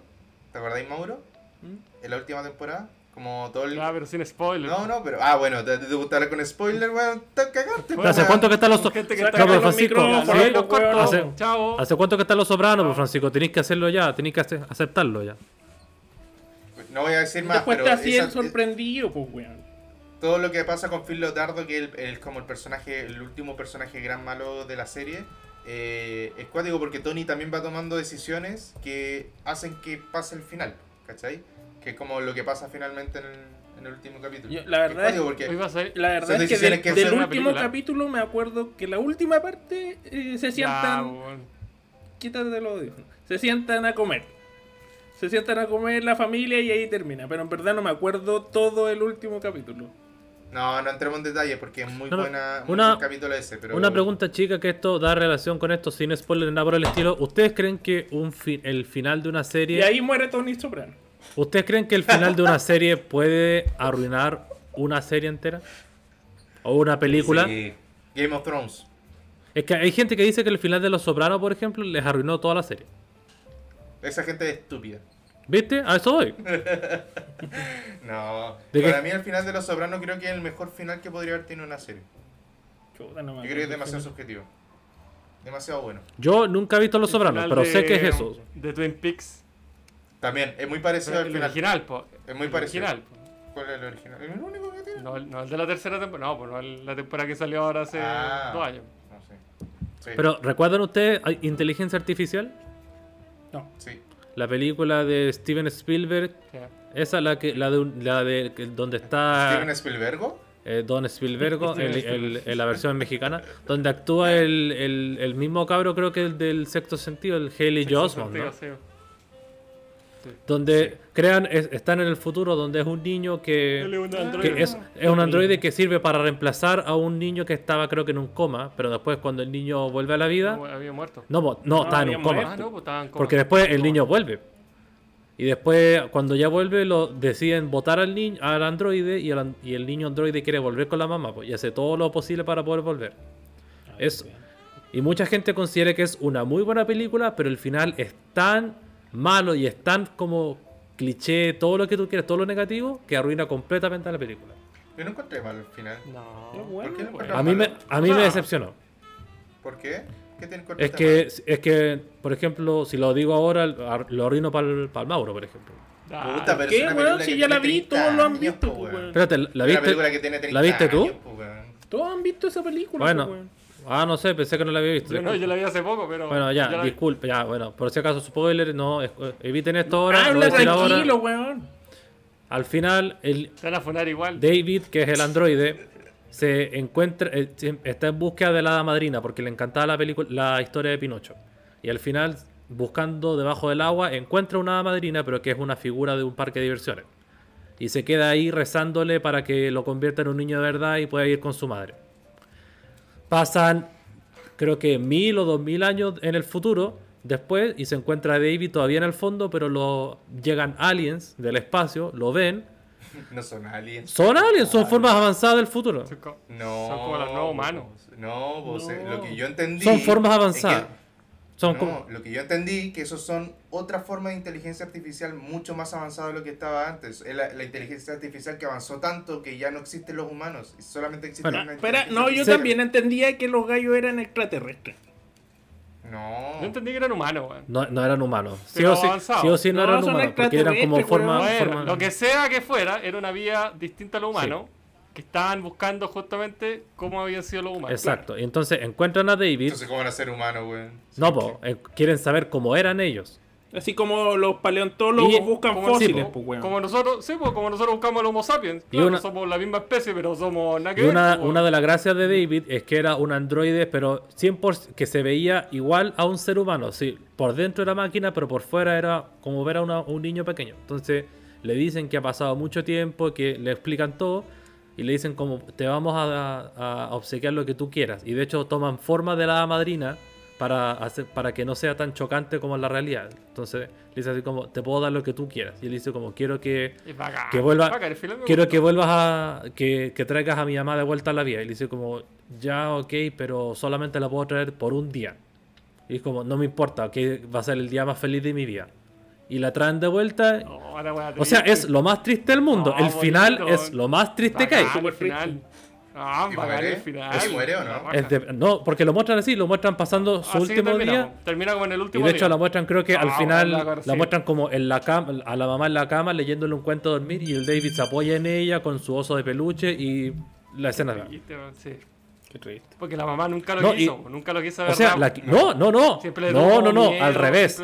¿te acordáis, Mauro? ¿Mm? En la última temporada, como todo el... Ah, pero sin spoiler. No, no, pero... Ah, bueno, te, te gusta hablar con spoiler, weón, te cagaste, Bueno, po, ¿Hace weón. cuánto que están los... Gente que Saca está No, pero los Francisco, ¿sí? weón. Hace- Chao. ¿Hace cuánto que están los sopranos, pues, Francisco? Tenéis que hacerlo ya, tenéis que ace- aceptarlo ya. No voy a decir más, Después pero te esa- sorprendido, pues weón. todo lo que pasa con Phil Leotardo, que es como el personaje, el último personaje gran malo de la serie, eh, es cuático porque Tony también va tomando decisiones que hacen que pase el final, ¿cachai? Que es como lo que pasa finalmente en el, en el último capítulo. Yo- la Es verdad es- porque a ser... La verdad es que del, que del último película. capítulo me acuerdo que la última parte eh, se sientan. weón. quítate los audífonos. Se sientan a comer. Se sientan a comer la familia y ahí termina. Pero en verdad no me acuerdo todo el último capítulo. No, no entremos en detalle porque es muy No, buena muy una- buen capítulo ese, pero Una pregunta chica que esto da relación con esto, sin spoiler, nada por el estilo. ¿Ustedes creen que un fi- el final de una serie... Y ahí muere Tony Soprano. ¿Ustedes creen que el final de una serie puede arruinar una serie entera? ¿O una película? Sí. Game of Thrones. Es que hay gente que dice que el final de Los Sopranos, por ejemplo, les arruinó toda la serie. Esa gente es estúpida. ¿Viste? A eso voy. No. ¿De Para qué? mí el final de Los Sopranos creo que es el mejor final que podría haber tenido una serie. Chuta, no me Yo creo que es demasiado subjetivo. Demasiado bueno. Yo nunca he visto Los Sopranos, pero de- sé que es eso. De Twin Peaks. También, es muy parecido al el final. original, po. Es muy El parecido. original, po. ¿Cuál es el original? ¿El único que tiene? No, el- no el de la tercera temporada. No, pues no el- la temporada que salió ahora hace Ah. dos años. No sé. Sí. Pero, ¿recuerdan ustedes Inteligencia Artificial? No. Sí. La película de Steven Spielberg. Esa la que la de, un- la de donde está Steven Spielberg. eh, Don Spielberg Steven el- el- en la versión mexicana, donde actúa el, el- el mismo cabro, creo que el del sexto sentido, el Haley Sexto Osmond, ¿no? sentido, sí. Donde crean, es- están en el futuro, donde es un niño que, es un androide. que es, es un androide que sirve para reemplazar a un niño que estaba creo que en un coma, pero después cuando el niño vuelve a la vida, No, había muerto. no, no, No, está en había un coma. Ah, no, pues. Porque después el niño vuelve. Y después, cuando ya vuelve, lo deciden votar al niño, al androide, y el, an- y el niño androide quiere volver con la mamá, pues, y hace todo lo posible para poder volver. Es, y mucha gente considera que es una muy buena película, pero el final es tan malo y es tan como cliché, todo lo que tú quieras, todo lo negativo, que arruina completamente la película. Yo no encontré mal el final. No. bueno, ¿Por qué no encuentras A mí me, a mí me Ah. decepcionó. ¿Por qué? ¿Qué te Es que, es que, por ejemplo, si lo digo ahora, lo arruino para el Mauro, por ejemplo. Ah, mal? Puta, pero ¿Qué, weón? Si ya la vi, 30 todos lo han visto, weón. Espérate, ¿la viste? película que tiene 30 ¿La viste tú? años, po, weón. Todos han visto esa película, Bueno. Ah, no sé, pensé que no la había visto. Yo no, yo la vi hace poco, pero. Bueno, ya, disculpe, ya, bueno, por si acaso spoiler, no, eviten esto ahora, Habla tranquilo, weón. Al final, el Te van a funar igual. David, que es el androide, se encuentra, eh, está en búsqueda de la hada madrina porque le encantaba la película, la historia de Pinocho. Y al final, buscando debajo del agua, encuentra una hada madrina, pero que es una figura de un parque de diversiones. Y se queda ahí rezándole para que lo convierta en un niño de verdad y pueda ir con su madre. Pasan, creo que mil o dos mil años en el futuro después y se encuentra a David todavía en el fondo, pero lo, llegan aliens del espacio, lo ven. No son aliens. Son aliens, son formas avanzadas del futuro. No. Son como los nuevos humanos. No, vos, eh, No. lo que yo entendí. Son formas es que- avanzadas. Son no, como... lo que yo entendí que esos son otra forma de inteligencia artificial mucho más avanzada de lo que estaba antes. Es la, la inteligencia artificial que avanzó tanto que ya no existen los humanos, solamente existe Bueno, Espera, no, yo también entendía que los gallos eran extraterrestres. No. Yo entendí que eran humanos, weón. No, no eran humanos. Sí o, sí, sí o sí no, No, eran humanos, porque eran como forma- lo que sea que fuera, era una vía distinta a lo humano. Que estaban buscando justamente cómo habían sido los humanos. Exacto. Y entonces encuentran a David. Entonces, ¿cómo van a ser humanos, weón? No, po, eh, quieren saber cómo eran ellos. Así como los paleontólogos Y- buscan Como, fósiles, sí, pues, como nosotros, sí, pues, como nosotros buscamos al Homo sapiens. Y Claro, una- somos la misma especie, pero somos nada que Y ver, una, una de las gracias de David es que era un androide, pero 100% que se veía igual a un ser humano. Sí, por dentro era máquina, pero por fuera era como ver a una- un niño pequeño. Entonces le dicen que ha pasado mucho tiempo, que le explican todo y le dicen como te vamos a, a obsequiar lo que tú quieras. Y de hecho toman forma de la madrina para, hacer, para que no sea tan chocante como en la realidad. Entonces le dice así como te puedo dar lo que tú quieras. Y él dice como quiero que bacán, que vuelva bacán, quiero que vuelvas a que, que traigas a mi mamá de vuelta a la vida y le dice como ya ok pero solamente la puedo traer por un día y es como no me importa que va a ser el día más feliz de mi vida y la traen de vuelta No, la wea o sea es lo más triste del mundo No, el final bonito. es lo más triste que hay Super final. Ah, ¿Y muere? el final. ¿Pero si muere o no? Es de- no porque lo muestran así lo muestran pasando su Así último termina, día. Termina como en el y último de hecho día. la muestran creo que al Ah, final la sí. muestran como en la cama a la mamá en la cama leyéndole un cuento de dormir y el David se apoya en ella con su oso de peluche y la escena sí. Qué triste. Porque la mamá nunca lo No, y- quiso, nunca lo quiso ver. O sea, la, no, no, no. Siempre No, no, no. miedo, Al revés.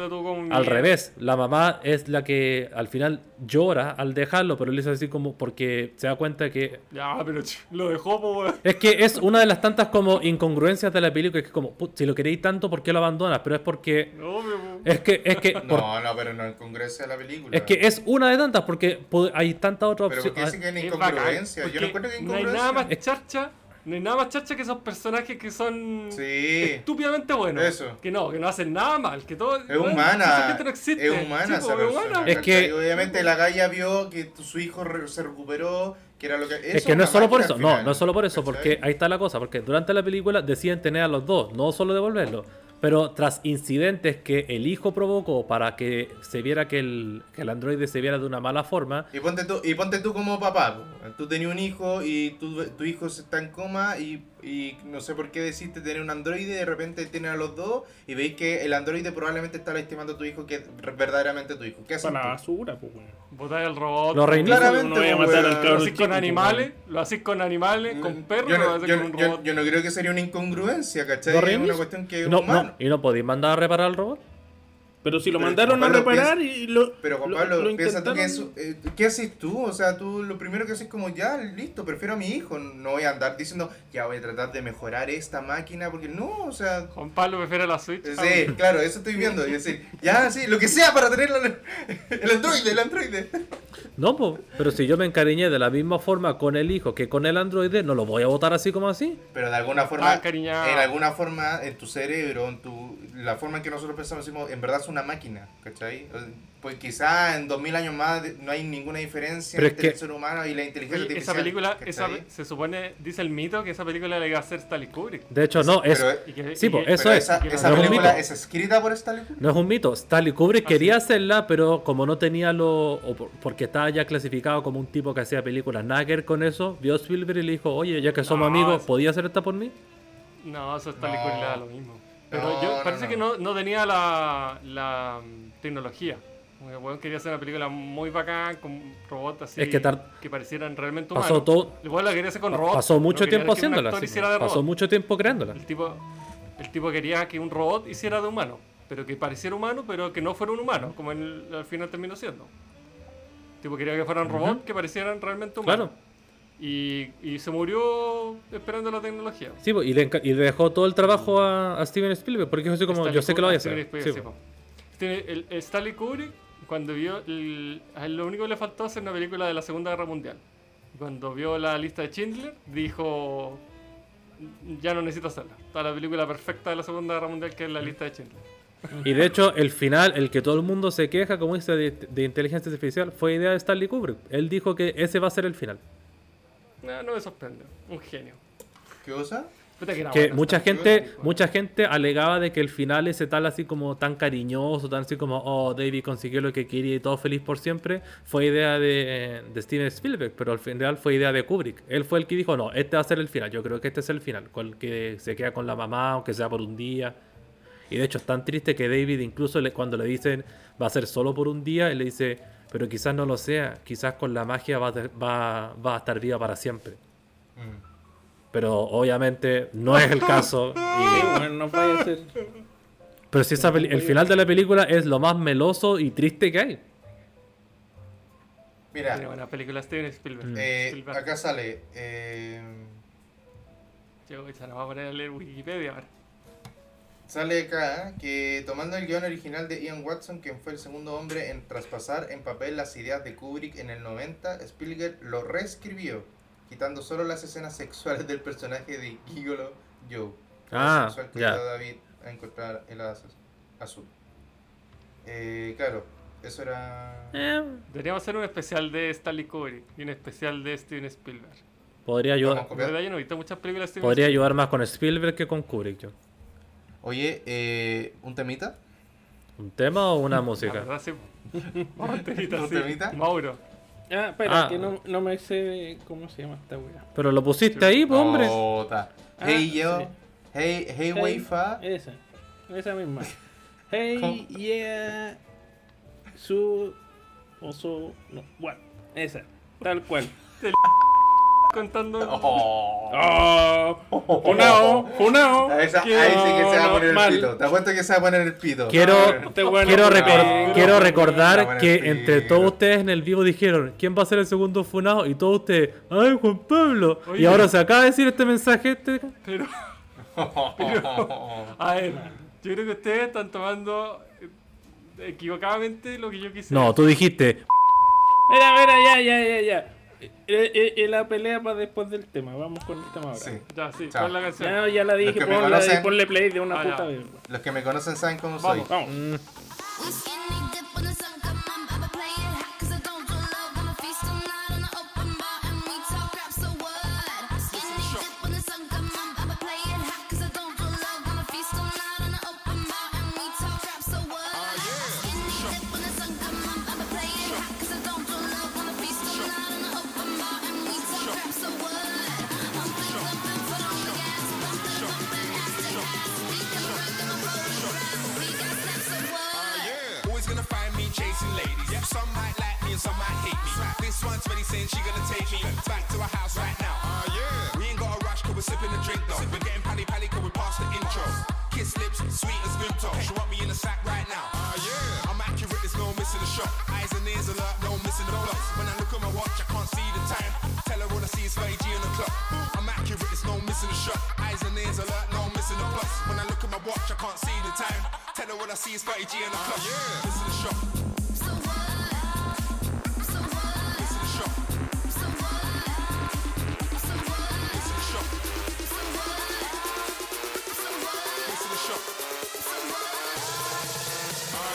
Al revés. La mamá es la que al final llora al dejarlo, pero él es así como porque se da cuenta que. Ya, pero lo dejó, po, weón. Es que es una de las tantas como incongruencias de la película. Que es como, "Put, si lo queréis tanto, ¿por qué lo abandonas? Pero es porque. No. Es que, es que. por- No, no, pero no en congreso de la película. es que es una de tantas, porque hay tantas otras Pero ¿por qué opciones. dicen que es Es bacán, incongruencia? Yo no encuentro que es No hay incongruencia. nada más charcha, no hay nada más charcha que esos personajes que son Sí. estúpidamente buenos. Eso. Que no, que no hacen nada mal, que todo. Es humana. Esa gente no existe. Es humana Sí, esa po, es persona. humana. Es que-. Obviamente la galla vio que su hijo re- se recuperó, que era lo que... Es que no es solo por eso, no, no es solo por eso, ¿cachai? porque ahí está la cosa, porque durante la película deciden tener a los dos, no solo devolverlo, pero tras incidentes que el hijo provocó para que se viera que el, que el androide se viera de una mala forma, Y ponte tú, y ponte tú como papá. Tú tenías un hijo y tu, tu hijo está en coma y, y no sé por qué decidiste tener un androide y de repente tienen a los dos y veis que el androide probablemente está lastimando a tu hijo que es verdaderamente tu hijo. ¿Qué haces Para la basura, pues, weón. Botar el robot. Lo reinicia. Claramente, No voy a po, matar al. Lo haces con pues, animales, lo haces con animales, con perros, yo lo no, haces yo, con un yo- robot. yo no creo que sería una incongruencia, ¿cachai? ¿Lo Es una cuestión que y es no, humano. no, y no podéis mandar a reparar al robot. Pero si lo Pero, mandaron Juan a Pablo, reparar y lo. Pero Juan lo- Pablo, lo piensa tú que eso, eh, ¿qué haces tú? O sea, tú lo primero que haces es como, ya, listo, prefiero a mi hijo. No voy a andar diciendo, ya voy a tratar de mejorar esta máquina, porque no, o sea... Juan Pablo prefiere la Switch. Sí, ah, claro, eso estoy viendo. Y decir, ya, sí, lo que sea para tener la- el androide, el androide. No, po, pero si yo me encariñé de la misma forma con el hijo que con el androide, no lo voy a votar así como así. Pero de alguna forma, Ah, en alguna forma, en tu cerebro, en tu, la forma en que nosotros pensamos, decimos, en verdad es una máquina, ¿cachai? Pues quizá en 2000 años más no hay ninguna diferencia Pero es entre el ser humano y la inteligencia Oye, esa artificial. película, se supone, dice el mito que esa película la iba a hacer Stanley Kubrick. De hecho, no, es, Pero, Y que- Sí, eso es. esa, no es película es escrita por Stanley Kubrick. No es un mito. Stanley Kubrick Ah, quería sí. hacerla, pero como no tenía lo. o por- porque estaba ya clasificado como un tipo que hacía películas ver con eso, vio Spielberg y le dijo: Oye, ya que somos No, amigos, es- ¿podía hacer esta por mí? No, eso Stanley No. Kubrick le da lo mismo. Pero No, yo no, parece no. que no, no tenía la, la mm, tecnología. Como que, weón, quería hacer una película muy bacán con robots así Es que que parecieran realmente Pasó humanos. todo- Igual la quería hacer con robots. Pasó mucho tiempo haciéndola. sí, pasó robot. mucho tiempo creándola. El tipo, el tipo quería que un robot hiciera de humano, pero que pareciera humano, pero que no fuera un humano, como en el- al final terminó siendo. El tipo quería que fueran robots que parecieran realmente humanos. Claro. Y, y se murió esperando la tecnología. Sí, y le, y le dejó todo el trabajo a, a Steven Spielberg, porque es así como: Stanley Yo sé que lo voy a hacer. Sí, sí, el, el Stanley Kubrick, cuando vio. el- lo único que le faltó hacer una película de la Segunda Guerra Mundial. Cuando vio la lista de Schindler, dijo. Ya no necesito hacerla. Está la película perfecta de la Segunda Guerra Mundial, que es la lista de Schindler. Y de hecho, el final, el que todo el mundo se queja, como dice, de, de inteligencia artificial, fue idea de Stanley Kubrick. Él dijo que ese va a ser el final. No, no me sorprende. Un genio. ¿Qué cosa? Que Que mucha gente, mucha gente alegaba de que el final ese tal así como tan cariñoso, tan así como, oh, David consiguió lo que quería y todo feliz por siempre, fue idea de, de Steven Spielberg, pero al final fue idea de Kubrick. Él fue el que dijo, no, este va a ser el final, yo creo que este es el final, con el que se queda con la mamá, aunque sea por un día. Y de hecho es tan triste que David incluso le- cuando le dicen va a ser solo por un día, él le dice, pero quizás no lo sea, quizás con la magia va va, va a estar viva para siempre. Mm. Pero obviamente no es el caso. y- Sí, weón, no vaya a ser. pero si esa el final de la película es lo más meloso y triste que hay. Mira, Tiene buena película Steven Spielberg. eh, Spielberg. acá sale. Eh, Yo, la voy a poner a leer Wikipedia ahora. Sale acá que tomando el guion original de Ian Watson, quien fue el segundo hombre en traspasar en papel las ideas de Kubrick en el 90, Spielberg lo reescribió, quitando solo las escenas sexuales del personaje de Gigolo Joe. Ah, sexual que a David a encontrar el azul. Eh, claro, eso era... Deberíamos hacer un especial de Stanley Kubrick y un especial de Steven Spielberg. Podría ayudar, De verdad, copiar. yo no he visto muchas películas de Steven podría Spielberg. ayudar más con Spielberg que con Kubrick. yo. Oye, eh, ¿un temita? ¿Un tema o una La música? verdad, sí. Vamos a temita, ¿Un sí. temita? Mauro. Ah, espera, Ah. que no, no me sé cómo se llama esta wea. Pero lo pusiste ahí, pues, hombre. Ah, Hey yo, sí. hey, hey, Weifa. Esa, esa misma. Hey, ¿Cómo? yeah. Su. O su. No, bueno, esa. Tal cual. contando. Oh. ¡Oh! ¡Funao! ¡Funao! A esa- ahí sí que se va a poner el pito. Te apuesto que se va a poner el pito. Quiero, weón quiero, recor- quiero recordar que entre todos ustedes en el vivo dijeron ¿Quién va a ser el segundo funado? Y todos ustedes ¡Ay, Juan Pablo! Y ahora se acaba de decir este mensaje este... Pero, a ver, yo creo que ustedes están tomando equivocadamente lo que yo quise. No, tú dijiste Mira, mira, ya, ya, ya, ya. Eh, eh, eh, la pelea para después del tema. Vamos con el tema ahora. Sí. Ya, sí, Chao. ¿cuál es la canción? Ya, ya la dije, Los que me ponla, conocen- ponle play de una Ah, puta vez. Los que me conocen saben cómo Vamos. soy. Vamos. mm, see is Fatty G in the club. Yeah.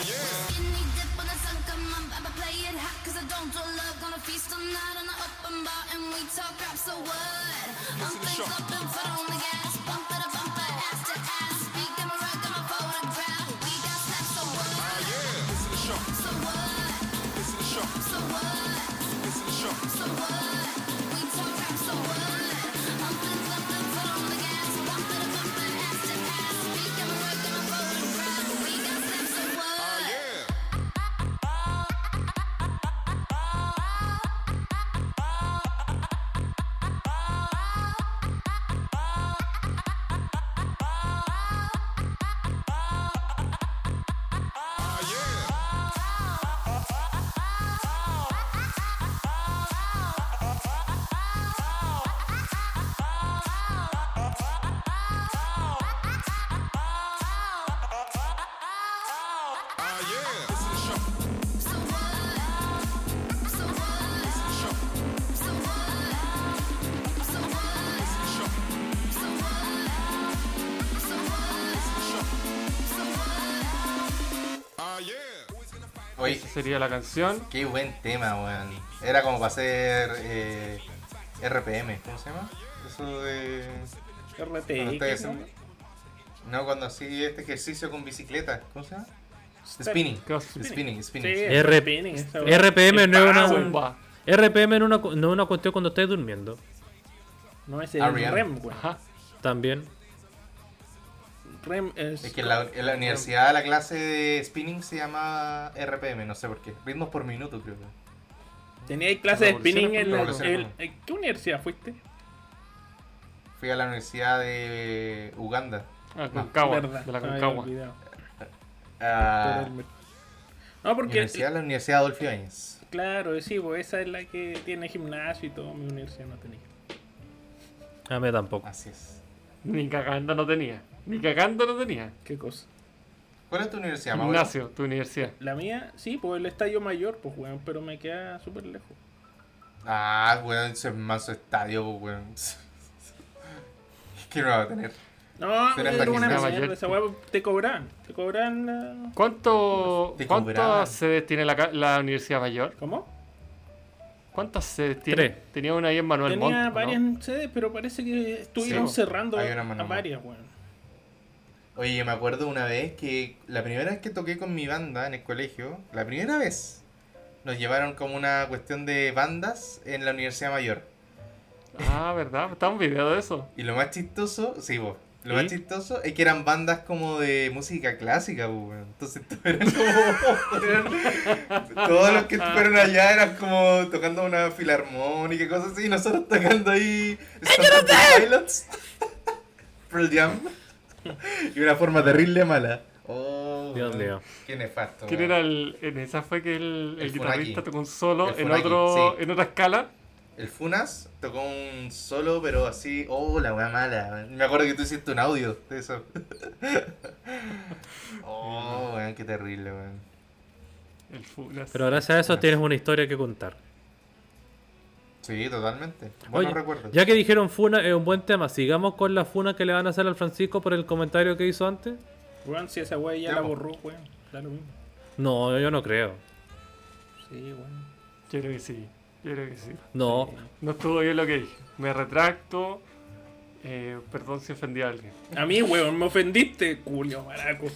Yeah. Skinny dip the sun, feast all night on the open bar and we talk rap, so what? I'm things up and sería la canción. qué buen tema, weón. Era como para hacer eh, RPM, ¿cómo se llama? Eso de. Haciendo- No, cuando así este ejercicio con bicicleta, ¿cómo se llama? Spinning. Spinning, spinning. Sí, spinning. RPM no es una... Zumba. RPM no es una, cuestión cuando estáis durmiendo. No, es R.E.M.. REM, weón. Ajá. También. REM es. Es que en la, en la universidad la clase de spinning se llama RPM, no sé por qué. Ritmos por minuto, creo. que. Teníais clase de spinning en la. ¿en ¿Qué universidad fuiste? Fui a la universidad de Uganda. Ah, Concagua. Verdad. De la Concagua. Ah, No, porque. universidad, la Universidad Adolfo Ibáñez. Claro, sí, pues esa es la que tiene gimnasio y todo. Mi universidad no tenía. A mí tampoco. Así es. Ni cagando no tenía. Ni cagando no tenía. ¿Qué cosa? ¿Cuál es tu universidad, Mauro? Gimnasio, tu universidad. La mía, sí, pues el estadio mayor, pues, weón, pero me queda súper lejos. Ah, weón, ese es más su estadio, pues, weón. ¿Qué no va a tener? No, Pero una mierda, esa weá te cobran. Te cobran la... ¿Cuánto, Te. ¿Cuántas sedes tiene la, la Universidad Mayor? ¿Cómo? ¿Cuántas sedes tiene? Tres. Tenía una ahí en Manuel Tenía Montt, ¿no? varias sedes, pero parece que estuvieron Sí, cerrando a varias, weón. Oye, yo me acuerdo una vez que la primera vez que toqué con mi banda en el colegio, la primera vez, nos llevaron como una cuestión de bandas en la Universidad Mayor. Ah, ¿verdad? Está un video de eso. Y lo más chistoso, sí, vos, Lo más chistoso es que eran bandas como de música clásica, pues, weón. Entonces todos eran como. eran- todos los que fueron allá eran como tocando una filarmónica y cosas así. Y nosotros tocando ahí. Stone Temple Pilots. Pearl Jam. Y una forma terrible mala. Oh, Dios mío. Qué nefasto. ¿Quién era el. En esa fue que el, el El guitarrista tocó un solo en otro sí. en otra escala. El Funas tocó un solo, pero así. Oh, la wea mala. Me acuerdo que tú hiciste un audio de eso. oh, weón, qué terrible, weón. El Funas. Pero gracias a eso tienes una historia que contar. Sí, totalmente. Buenos Oye, recuerdos. ya que dijeron Funa, es un buen tema. Sigamos con la Funa que le van a hacer al Francisco por el comentario que hizo antes. Weón, si esa weá ya la borró, weón. Da lo mismo. No, yo no creo. Sí, weón. Yo creo que sí. Yo creo que sí. No. No estuvo bien lo que dije. Me retracto. Eh, perdón si ofendí a alguien. A mí, weón, me ofendiste, Julio Maraco.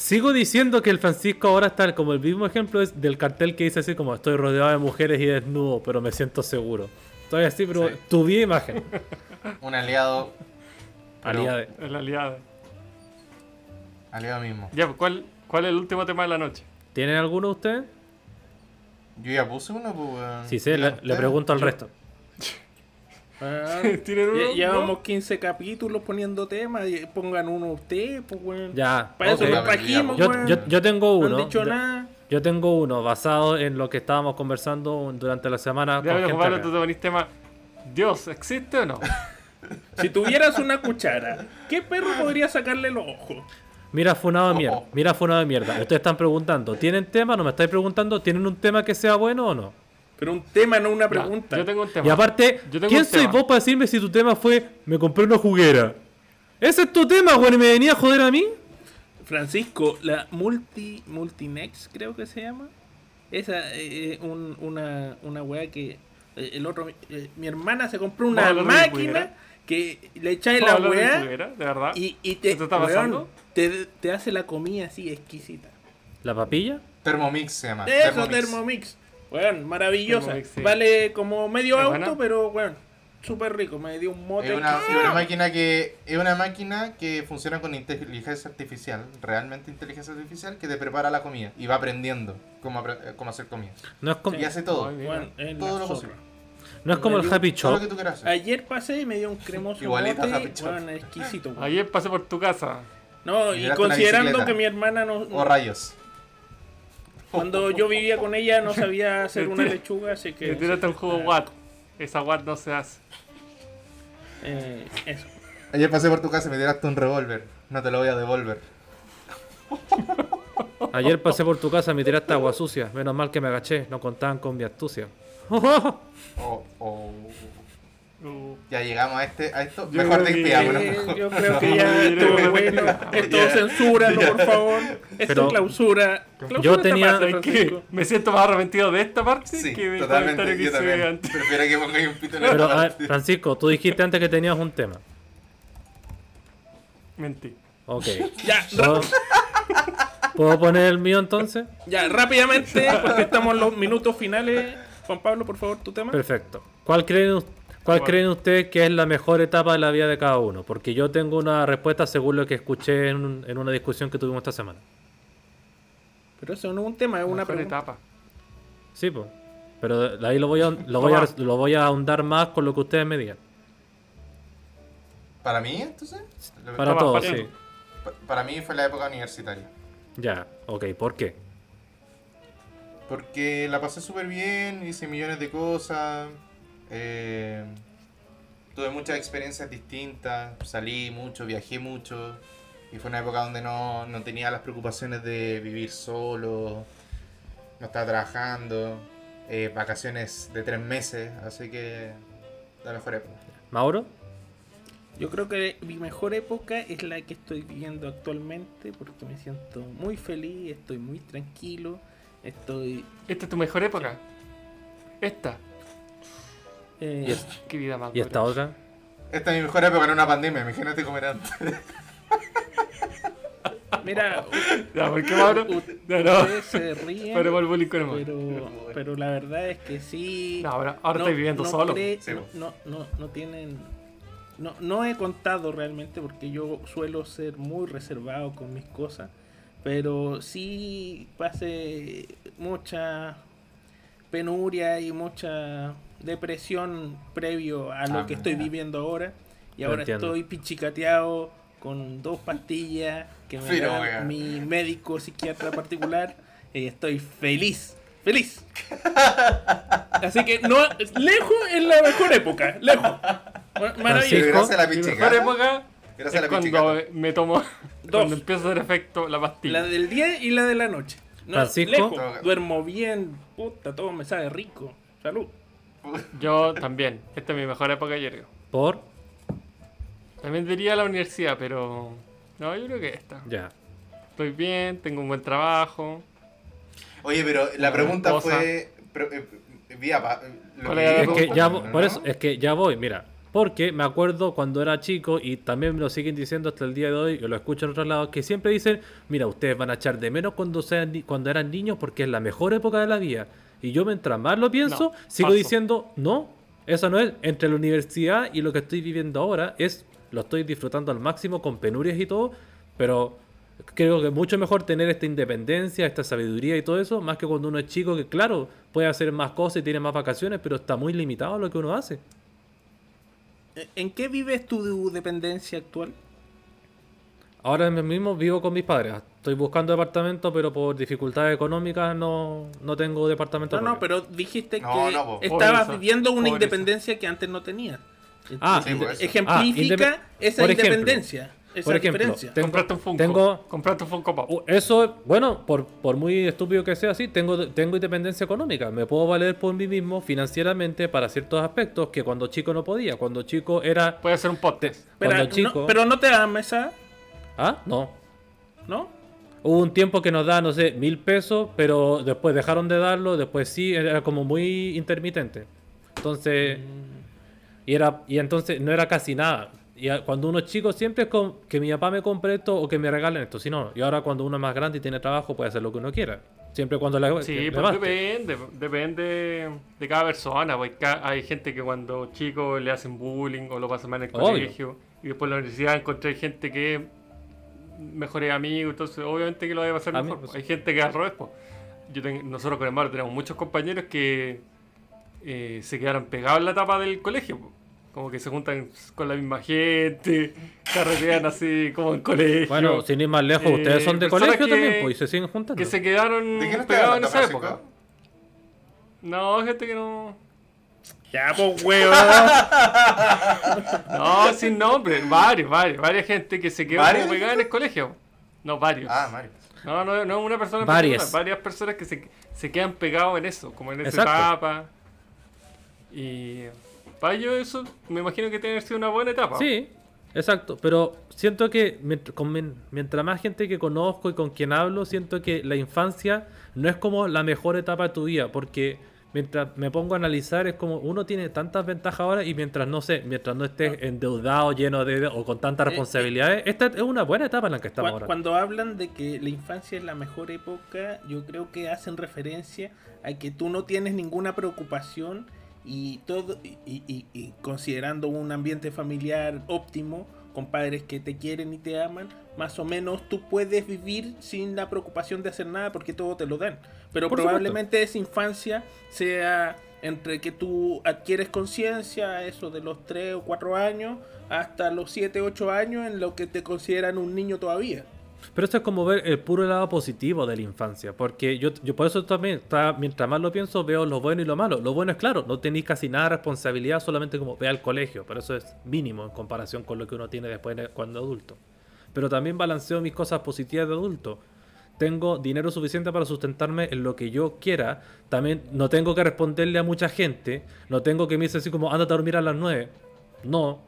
Sigo diciendo que el Francisco ahora está como el mismo ejemplo es del cartel que dice así como estoy rodeado de mujeres y desnudo, pero me siento seguro. Estoy así, pero Sí. tu vi imagen. Un aliado. Aliade. El aliado. Aliado mismo. Ya, pues, ¿cuál, ¿cuál es el último tema de la noche? ¿Tienen alguno de ustedes? Yo ya puse uno, pues. Si sé, le, le pregunto al resto. Weón, ¿Tienen uno? ya- ¿No? Llevamos 15 capítulos poniendo temas. y Pongan uno ustedes, pues, weón. Ya, Para eso lo trajimos, Yo, weón. yo- yo tengo no uno. han dicho Yo- nada. Yo tengo uno basado en lo que estábamos conversando durante la semana. Ya, con pero gente Pablo, acá. tú te ponís tema. ¿Dios existe o no? Si tuvieras una cuchara, ¿qué perro podría sacarle los ojos? Mira, funado de mierda. Mira, funado de mierda. Ustedes están preguntando, ¿tienen tema? ¿No me estáis preguntando? ¿Tienen un tema que sea bueno o no? Pero un tema, no una Ya, pregunta. yo tengo un tema. Y aparte, Yo tengo ¿quién un soy tema. vos para decirme si tu tema fue me compré una juguera? Ese es tu tema, güey, y me venía a joder a mí. Francisco, la multi multinex creo que se llama. Esa eh, un- una, una weá que eh, el otro eh, mi hermana se compró una ¿Vamos a hablar de máquina que le echáis ¿Puedo la de weá? ¿De verdad? y, y te, ¿Esto está weón, pasando? te, te hace la comida así exquisita. ¿La papilla? Thermomix se llama. Eso, Thermomix. Weón, maravillosa. Vale como medio ¿Es auto, buena? pero weón, súper rico. Me dio un mote. Es una, una máquina que es una máquina que funciona con inteligencia artificial, realmente inteligencia artificial, que te prepara la comida y va aprendiendo cómo, cómo hacer comida. No es como, Y hace todo, es todo lo posible. no es como el Happy todo lo Shop. que tú quieras hacer. Ayer pasé y me dio un cremoso Igualito mote, Happy Shop. weón, exquisito. weón. Ayer pasé por tu casa. No, Y y considerando que mi hermana no, O rayos. Cuando yo vivía con ella no sabía hacer una lechuga, así que tiraste un jugo Watt. Esa Watt no se hace. eh, eso. Ayer pasé por tu casa y me tiraste un revólver. No te lo voy a devolver. Ayer pasé por tu casa, me tiraste agua sucia. Menos mal que me agaché, no contaban con mi astucia. Oh, oh. Uh, Ya llegamos a este a esto. Yo Mejor despidámonos. Mejor. yo creo que ya estuvo bueno. Esto Ya. censúralo, por favor. Esto Pero- clausura. Clausura Yo tenía-. Me siento más arrepentido de esta parte Sí, que del comentario que Yo hice antes. Prefiero que pongáis un pito en Pero, a ver. Francisco, tú dijiste antes que tenías un tema. Mentí. Ok. Ya, ¿Puedo, ¿Puedo poner el mío entonces? ya, rápidamente, porque estamos en los minutos finales. Juan Pablo, por favor, tu tema. Perfecto. ¿Cuál creen, us- cuál Bueno. creen ustedes que es la mejor etapa de la vida de cada uno? Porque yo tengo una respuesta según lo que escuché en, un- en una discusión que tuvimos esta semana. Pero eso no es un tema, es una pregunta. etapa. Sí, pues. Pero de ahí lo voy, a, lo, voy a, Toma. lo voy a ahondar más con lo que ustedes me digan. ¿Para mí, entonces? Para Toma, todos, para- sí. Pa- Para mí fue la época universitaria. Ya, ok. ¿Por qué? Porque la pasé súper bien, hice millones de cosas, eh, tuve muchas experiencias distintas, salí mucho, viajé mucho, y fue una época donde no, no tenía las preocupaciones de vivir solo, no estaba trabajando, eh, vacaciones de tres meses, así que la mejor época. ¿Mauro? Yo creo que mi mejor época es la que estoy viviendo actualmente porque me siento muy feliz, estoy muy tranquilo, estoy... ¿Esta es tu mejor época? Esta. Eh, Qué vida más ¿Y esta otra? Esta es mi mejor época en una pandemia, imagínate cómo era antes. Mira, Ya, ¿por qué Mauro? No, no. se ríen, Pero por el bullying con el Mauro. pero, pero la verdad es que sí... No, ahora, ahora estoy viviendo no solo. cree- Sí, no, po. no, no, no tienen no, no he contado realmente porque yo suelo ser muy reservado con mis cosas, pero sí pasé mucha penuria y mucha depresión previo a lo Ah, que estoy viviendo ahora y Lo ahora entiendo. estoy pichicateado con dos pastillas que me Pero, da wea. mi médico psiquiatra particular y estoy feliz, feliz. Así que no, lejos es la mejor época, lejos. Ma- Maravilloso. Gracias a la Mi mejor época Gracias es a la cuando me tomo, cuando empieza a hacer efecto la La pastilla. del día y la de la noche. No, Francisco. lejos, duermo bien, puta, todo me sabe rico. Salud. Yo también. Esta es mi mejor época, yo creo. Por. También diría la universidad, pero... No, yo creo que esta. Ya. Estoy bien, tengo un buen trabajo. Oye, pero la pregunta cosa. fue. pro- eh, vía pa- lo ¿Cuál que Es que ya, ¿no? por eso, es que ya voy, mira. Porque me acuerdo cuando era chico y también me lo siguen diciendo hasta el día de hoy, y lo escucho en otros lados, que siempre dicen, mira, ustedes van a echar de menos cuando sean cuando eran niños porque es la mejor época de la vida. Y yo mientras más lo pienso, No, sigo diciendo, no, eso no es. Entre la universidad y lo que estoy viviendo ahora es, lo estoy disfrutando al máximo con penurias y todo, pero creo que es mucho mejor tener esta independencia, esta sabiduría y todo eso, más que cuando uno es chico, que claro, puede hacer más cosas y tiene más vacaciones, pero está muy limitado lo que uno hace. ¿En qué vives tu dependencia actual? Ahora mismo vivo con mis padres. Estoy buscando departamento, pero por dificultades económicas no, no tengo departamento. No, no, pero dijiste No, que no, estabas Pobreza, viviendo una pobreza. independencia que antes no tenías. Ah, Sí. Ejemplifica Ah, esa por ejemplo, independencia, esa por ejemplo, diferencia. Tengo- Compraste un Funko. tengo- Compraste un Funko Pop. Eso, bueno, por, por muy estúpido que sea así, tengo, tengo independencia económica. Me puedo valer por mí mismo financieramente para ciertos aspectos que cuando chico no podía. Cuando chico era... Puede ser un podcast. pero, cuando no, chico... pero no te dan mesa, Ah, no. ¿no? Hubo un tiempo que nos da, no sé, mil pesos, pero después dejaron de darlo, después sí, era como muy intermitente. Entonces, y era y entonces no era casi nada. Y cuando uno es chico siempre es con, que mi papá me compre esto o que me regalen esto, si no. Y ahora cuando uno es más grande y tiene trabajo puede hacer lo que uno quiera. Siempre cuando le, Sí, le pues depende, depende de cada persona. Pues hay gente que cuando chico le hacen bullying o lo pasa mal en el Obvio. colegio y después en la universidad encontré gente que mejores amigos, entonces obviamente que lo va a pasar A mí, mejor. pues, Hay gente que al revés, pues. Yo tengo- nosotros con hermano tenemos muchos compañeros que eh, se quedaron pegados en la tapa del colegio. pues. Como que se juntan con la misma gente, carretean así como en colegio. Bueno, sin ir más lejos, Eh, ustedes son de colegio que- también, pues, y se siguen juntando. que se quedaron ¿De qué no estás pegados en esa época. No, gente que no. Ya, pues, huevo. No, sin nombre. Varios, varios. Varias gente que se quedó ¿Varios, como pegada en el colegio. No, varios. Ah, Mario. No, no, no es una persona en Varias. particular, Varias personas que se, se quedan pegados en eso, como en esa Exacto. etapa. Y. Para ellos, eso me imagino que tiene que ser una buena etapa. Sí, exacto. Pero siento que mientras, con men- mientras más gente que conozco y con quien hablo, siento que la infancia no es como la mejor etapa de tu vida. Porque mientras me pongo a analizar, es como uno tiene tantas ventajas ahora y mientras no sé, mientras no estés endeudado, lleno de o con tantas Eh, responsabilidades, esta es una buena etapa en la que estamos ahora. Cuando hablan de que la infancia es la mejor época, yo creo que hacen referencia a que tú no tienes ninguna preocupación y todo y, y- y considerando un ambiente familiar óptimo con padres que te quieren y te aman, más o menos tú puedes vivir sin la preocupación de hacer nada porque todo te lo dan. Pero Por probablemente esa infancia sea entre que tú adquieres conciencia, eso de los 3 o 4 años, hasta los 7, 8 años en lo que te consideran un niño todavía. Pero esto es como ver el puro lado positivo de la infancia. Porque yo, yo por eso también, está- mientras más lo pienso, veo lo bueno y lo malo. Lo bueno es claro, no tenéis casi nada de responsabilidad, solamente como ve al colegio. Pero eso es mínimo en comparación con lo que uno tiene después de- cuando adulto. Pero también balanceo mis cosas positivas de adulto. Tengo dinero suficiente para sustentarme en lo que yo quiera. También no tengo que responderle a mucha gente. No tengo que me dice así como, ándate a dormir a las 9. No,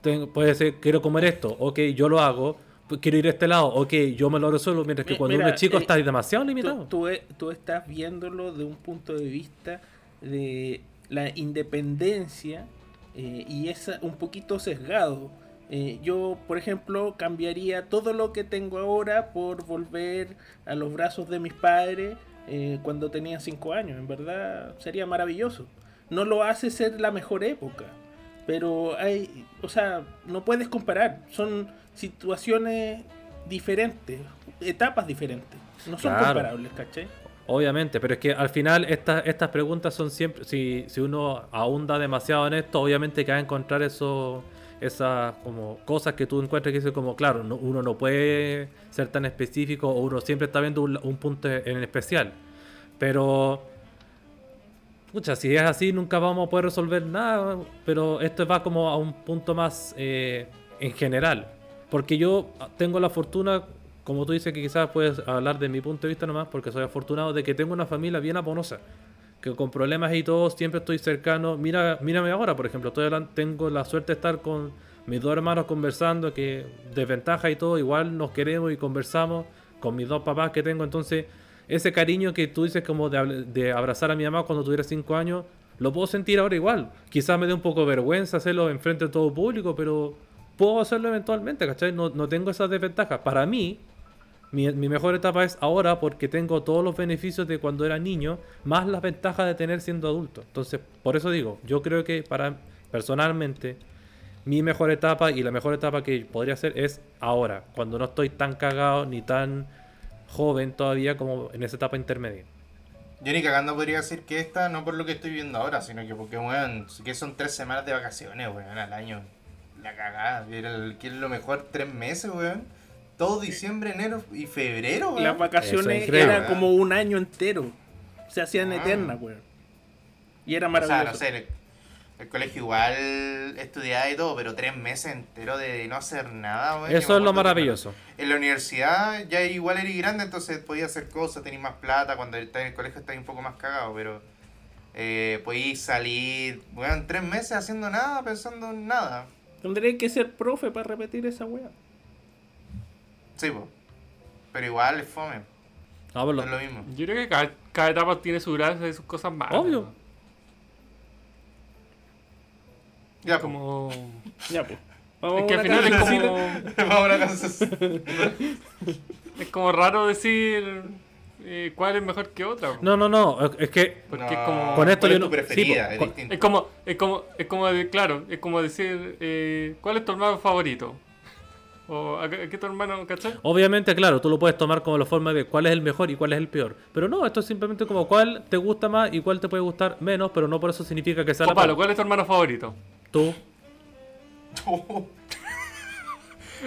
tengo- puede ser, quiero comer esto, ok, yo lo hago, quiero ir a este lado, ok, yo me lo resuelvo, mientras que cuando uno es chico eh, está demasiado limitado. tú e- tú estás viéndolo de un punto de vista de la independencia eh, y es un poquito sesgado. Eh, yo, por ejemplo, cambiaría todo lo que tengo ahora por volver a los brazos de mis padres eh, cuando tenía 5 años. En verdad, sería maravilloso. No lo hace ser la mejor época. Pero hay, o sea, no puedes comparar. Son situaciones diferentes, etapas diferentes. No son Claro. comparables, ¿cachai? Obviamente, pero es que al final estas estas preguntas son siempre, si, si uno ahonda demasiado en esto, obviamente que va a encontrar eso, esas como cosas que tú encuentras que dices como, claro, no- uno no puede ser tan específico o uno siempre está viendo un, un punto en especial. Pero, pucha, si es así nunca vamos a poder resolver nada, pero esto va como a un punto más eh, en general. Porque yo tengo la fortuna, como tú dices, que quizás puedes hablar de mi punto de vista nomás, porque soy afortunado de que tengo una familia bien aponosa. Que con problemas y todo siempre estoy cercano. Mira, mírame ahora, por ejemplo, estoy tengo la suerte de estar con mis dos hermanos conversando, que desventaja y todo, igual nos queremos y conversamos con mis dos papás que tengo. Entonces, ese cariño que tú dices como de, abrazar a mi mamá cuando tuviera cinco años, lo puedo sentir ahora igual. Quizás me dé un poco vergüenza hacerlo enfrente de todo público, pero puedo hacerlo eventualmente, ¿cachai? No, no tengo esas desventajas. Para mí, mi, mi mejor etapa es ahora porque tengo todos los beneficios de cuando era niño, más las ventajas de tener siendo adulto. Entonces, por eso digo, yo creo que para personalmente, mi mejor etapa y la mejor etapa que podría ser es ahora, cuando no estoy tan cagado ni tan joven todavía como en esa etapa intermedia. Yo ni cagando podría decir que esta, no por lo que estoy viendo ahora, sino que porque, weón, que son tres semanas de vacaciones, weón, al año. La cagada, que es lo mejor, tres meses, weón. Todo diciembre, enero y febrero, weón. Las vacaciones es eran como un año entero. Se hacían Ah. eternas, weón. Y era O sea, maravilloso. no sé, el, el colegio igual estudiaba y todo, pero tres meses enteros de no hacer nada, weón. Eso es lo que maravilloso. En la universidad ya igual eres grande, entonces podías hacer cosas, tenías más plata. Cuando estás en el colegio estás un poco más cagado, pero eh, podías salir, bueno, tres meses haciendo nada, pensando en nada. Tendría que ser profe para repetir esa weá. Sí, po. Pero igual es fome, No, lo- es lo mismo. Yo creo que cada, cada etapa tiene su gracia y sus cosas malas. Obvio. ¿no? Ya, Como... Ya, pues. Vamos Es que al final es como, Vamos a una canción. es como raro decir eh, cuál es mejor que otra. No, no, no, es- que Porque No, es como... Con esto ¿cuál yo es no- tu preferida? sí, es. Es como, es como, es como, de- claro, es como decir, eh, ¿cuál es tu hermano favorito? O, ¿a, qué tu hermano, cachai? Obviamente, claro, tú lo puedes tomar como la forma de cuál es el mejor y cuál es el peor. Pero no, esto es simplemente como cuál te gusta más y cuál te puede gustar menos, pero no por eso significa que sea O la. ¿cuál es tu hermano favorito? Tú.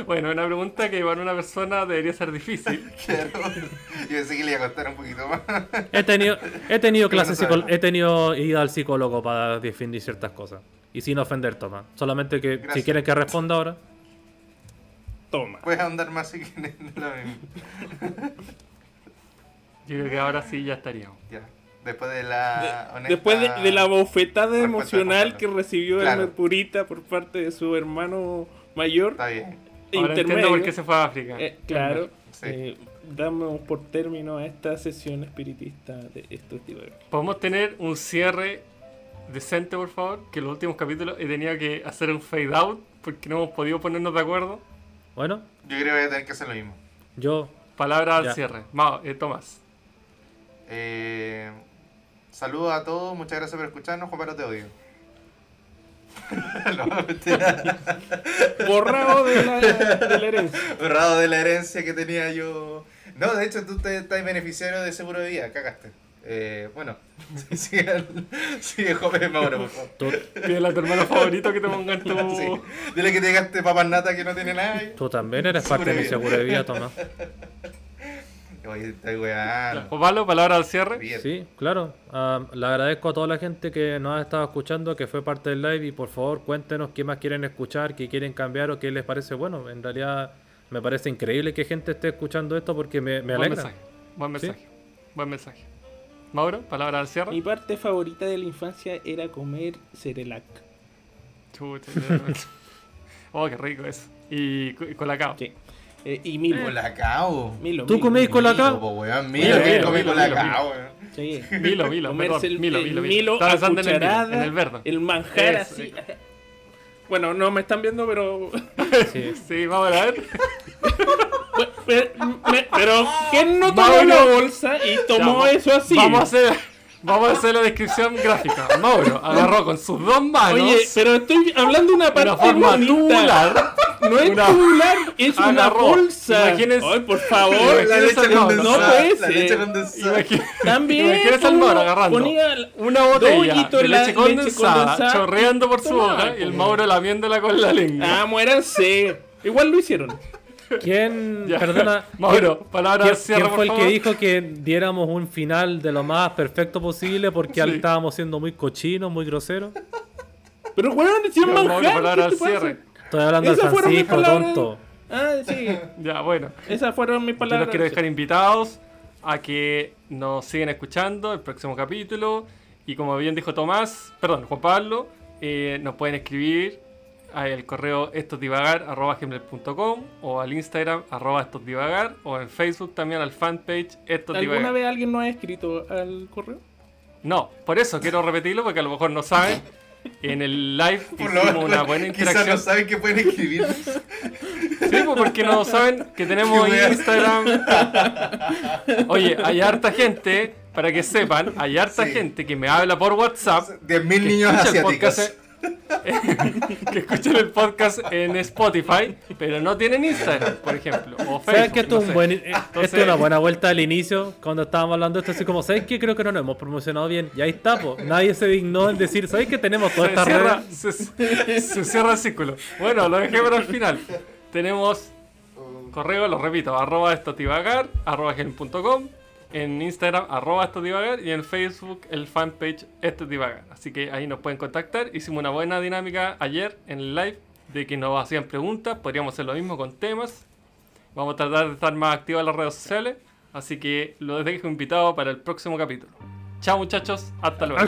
Bueno, una pregunta que para una persona debería ser difícil. Claro. Yo pensé que le iba a costar un poquito más. He tenido, he tenido clases he tenido ida al psicólogo para definir ciertas cosas. Y sin ofender, toma. Solamente que si quieren que responda ahora. Toma. Puedes andar más si quieres, lo mismo. Yo creo que ahora sí ya estaríamos. Ya. Después de la honesta... Después de, de la bofetada emocional que recibió Claro. el Merpurita por parte de su hermano mayor, Está bien. Ahora entiendo por qué se fue a África. eh, claro, Sí. eh, damos por término a esta sesión espiritista de estos tipos de... ¿Podemos tener un cierre decente, por favor? Que en los últimos capítulos he tenido que hacer un fade out porque no hemos podido ponernos de acuerdo. Bueno, Yo creo que voy a tener que hacer lo mismo. yo. Palabra al Ya. cierre. Mao, eh, Tomás. Eh, saludos a todos, muchas gracias por escucharnos, Juan Pablo te odio. Borrado de la, de la herencia. Borrado de la herencia que tenía yo. No, de hecho tú te, estás beneficiario de seguro de vida, cagaste. Eh, bueno, sigue, sigue joven Mauro, por favor. Tú, Pídele a tu hermano favorito que te ponga en tu... Sí. Dile que te llegaste papas nata que no tiene nada. y- tú también eres parte de mi seguro de vida, toma. Oye, estoy weando. Pablo, palabra al cierre. Bien. Sí, claro. Ah, le agradezco a toda la gente que nos ha estado escuchando, que fue parte del live y por favor cuéntenos qué más quieren escuchar, qué quieren cambiar o qué les parece bueno. En realidad me parece increíble que gente esté escuchando esto porque me, me Buen alegra. mensaje. Buen ¿Sí? mensaje. Buen mensaje. Mauro, palabra al cierre. Mi parte favorita de la infancia era comer cerelac. Chucha, oh, qué rico eso. Y, y colacao. Sí. Eh, y Milo. Colacao. Milo, ¿Tú Milo, comés Milo. colacao? Milo, weón. Milo, Milo, que Milo, comí Milo, colacao, weón. Sí. Milo, Milo, Comerse el, Milo, el Milo, Milo Estaba a pensando en el, Milo, cucharada, en el verde. el manjar Eso, así. eso. Bueno, no me están viendo, pero... Sí. Sí, vamos a ver. pero, ¿quién no tomó Mauro. una bolsa y tomó Ya, eso así? Vamos a hacer, Vamos a hacer la descripción gráfica. Mauro agarró con sus dos manos Oye, pero estoy hablando de una de parte una forma bonita. tubular. No es una- tubular, es una bolsa. Imagínense- Ay, por favor. La leche no, no condensada. puede la leche condensada. También. Imagínate al Mauro agarrando Ponía una botella de la leche condensada, condensada. chorreando por su boca y el. Mauro lamiéndola con la lengua. Ah, muéranse. Igual lo hicieron. ¿Quién, Ya. perdona, Mauro, palabra ¿quién, al cierre, quién por fue el favor. que dijo que diéramos un final de lo más perfecto posible porque Sí. estábamos siendo muy cochinos, muy groseros? Pero weón, decían Ya, Mauro, manjar. palabra ¿qué te pasa? Estoy hablando mis Francisco, tonto. Ah, sí. Ya, bueno. Esas fueron mis Yo palabras. los quiero dejar invitados a que nos sigan escuchando el próximo capítulo. Y como bien dijo Tomás, perdón, Juan Pablo, eh, nos pueden escribir al correo estosdivagar.com o al Instagram arroba estosdivagar o en Facebook también al fanpage ¿Alguna estosdivagar. vez alguien nos ha escrito al correo? No, por eso quiero repetirlo porque a lo mejor no saben. En el live lo hicimos una buena Quizás interacción. no saben que pueden escribir. Sí, pues porque no saben que tenemos. Instagram. Oye, hay harta gente, para que sepan, hay harta Sí. gente que me habla por WhatsApp. 10.000 que niños asiáticos. podcast que escuchan el podcast en Spotify, pero no tienen Instagram, por ejemplo. O Facebook, ¿Sabes que esto, no es un buen, eh, Entonces- esto es una buena vuelta al inicio? Cuando estábamos hablando de esto, así como, ¿sabes qué? Creo que no nos hemos promocionado bien. Y ahí está, po. Nadie se dignó en decir, ¿sabes que tenemos todas se estas cierra, se, se cierra el círculo. Bueno, lo dejé para el final. Tenemos correo, lo repito, arroba estotivagar, arroba gmail.com, en Instagram, arroba estotivagar y en Facebook el fanpage estotivagar. Así que ahí nos pueden contactar. Hicimos una buena dinámica ayer en live de que nos hacían preguntas. Podríamos hacer lo mismo con temas. Vamos a tratar de estar más activos en las redes sociales. Así que lo dejo invitado para el próximo capítulo. Chao muchachos, hasta luego.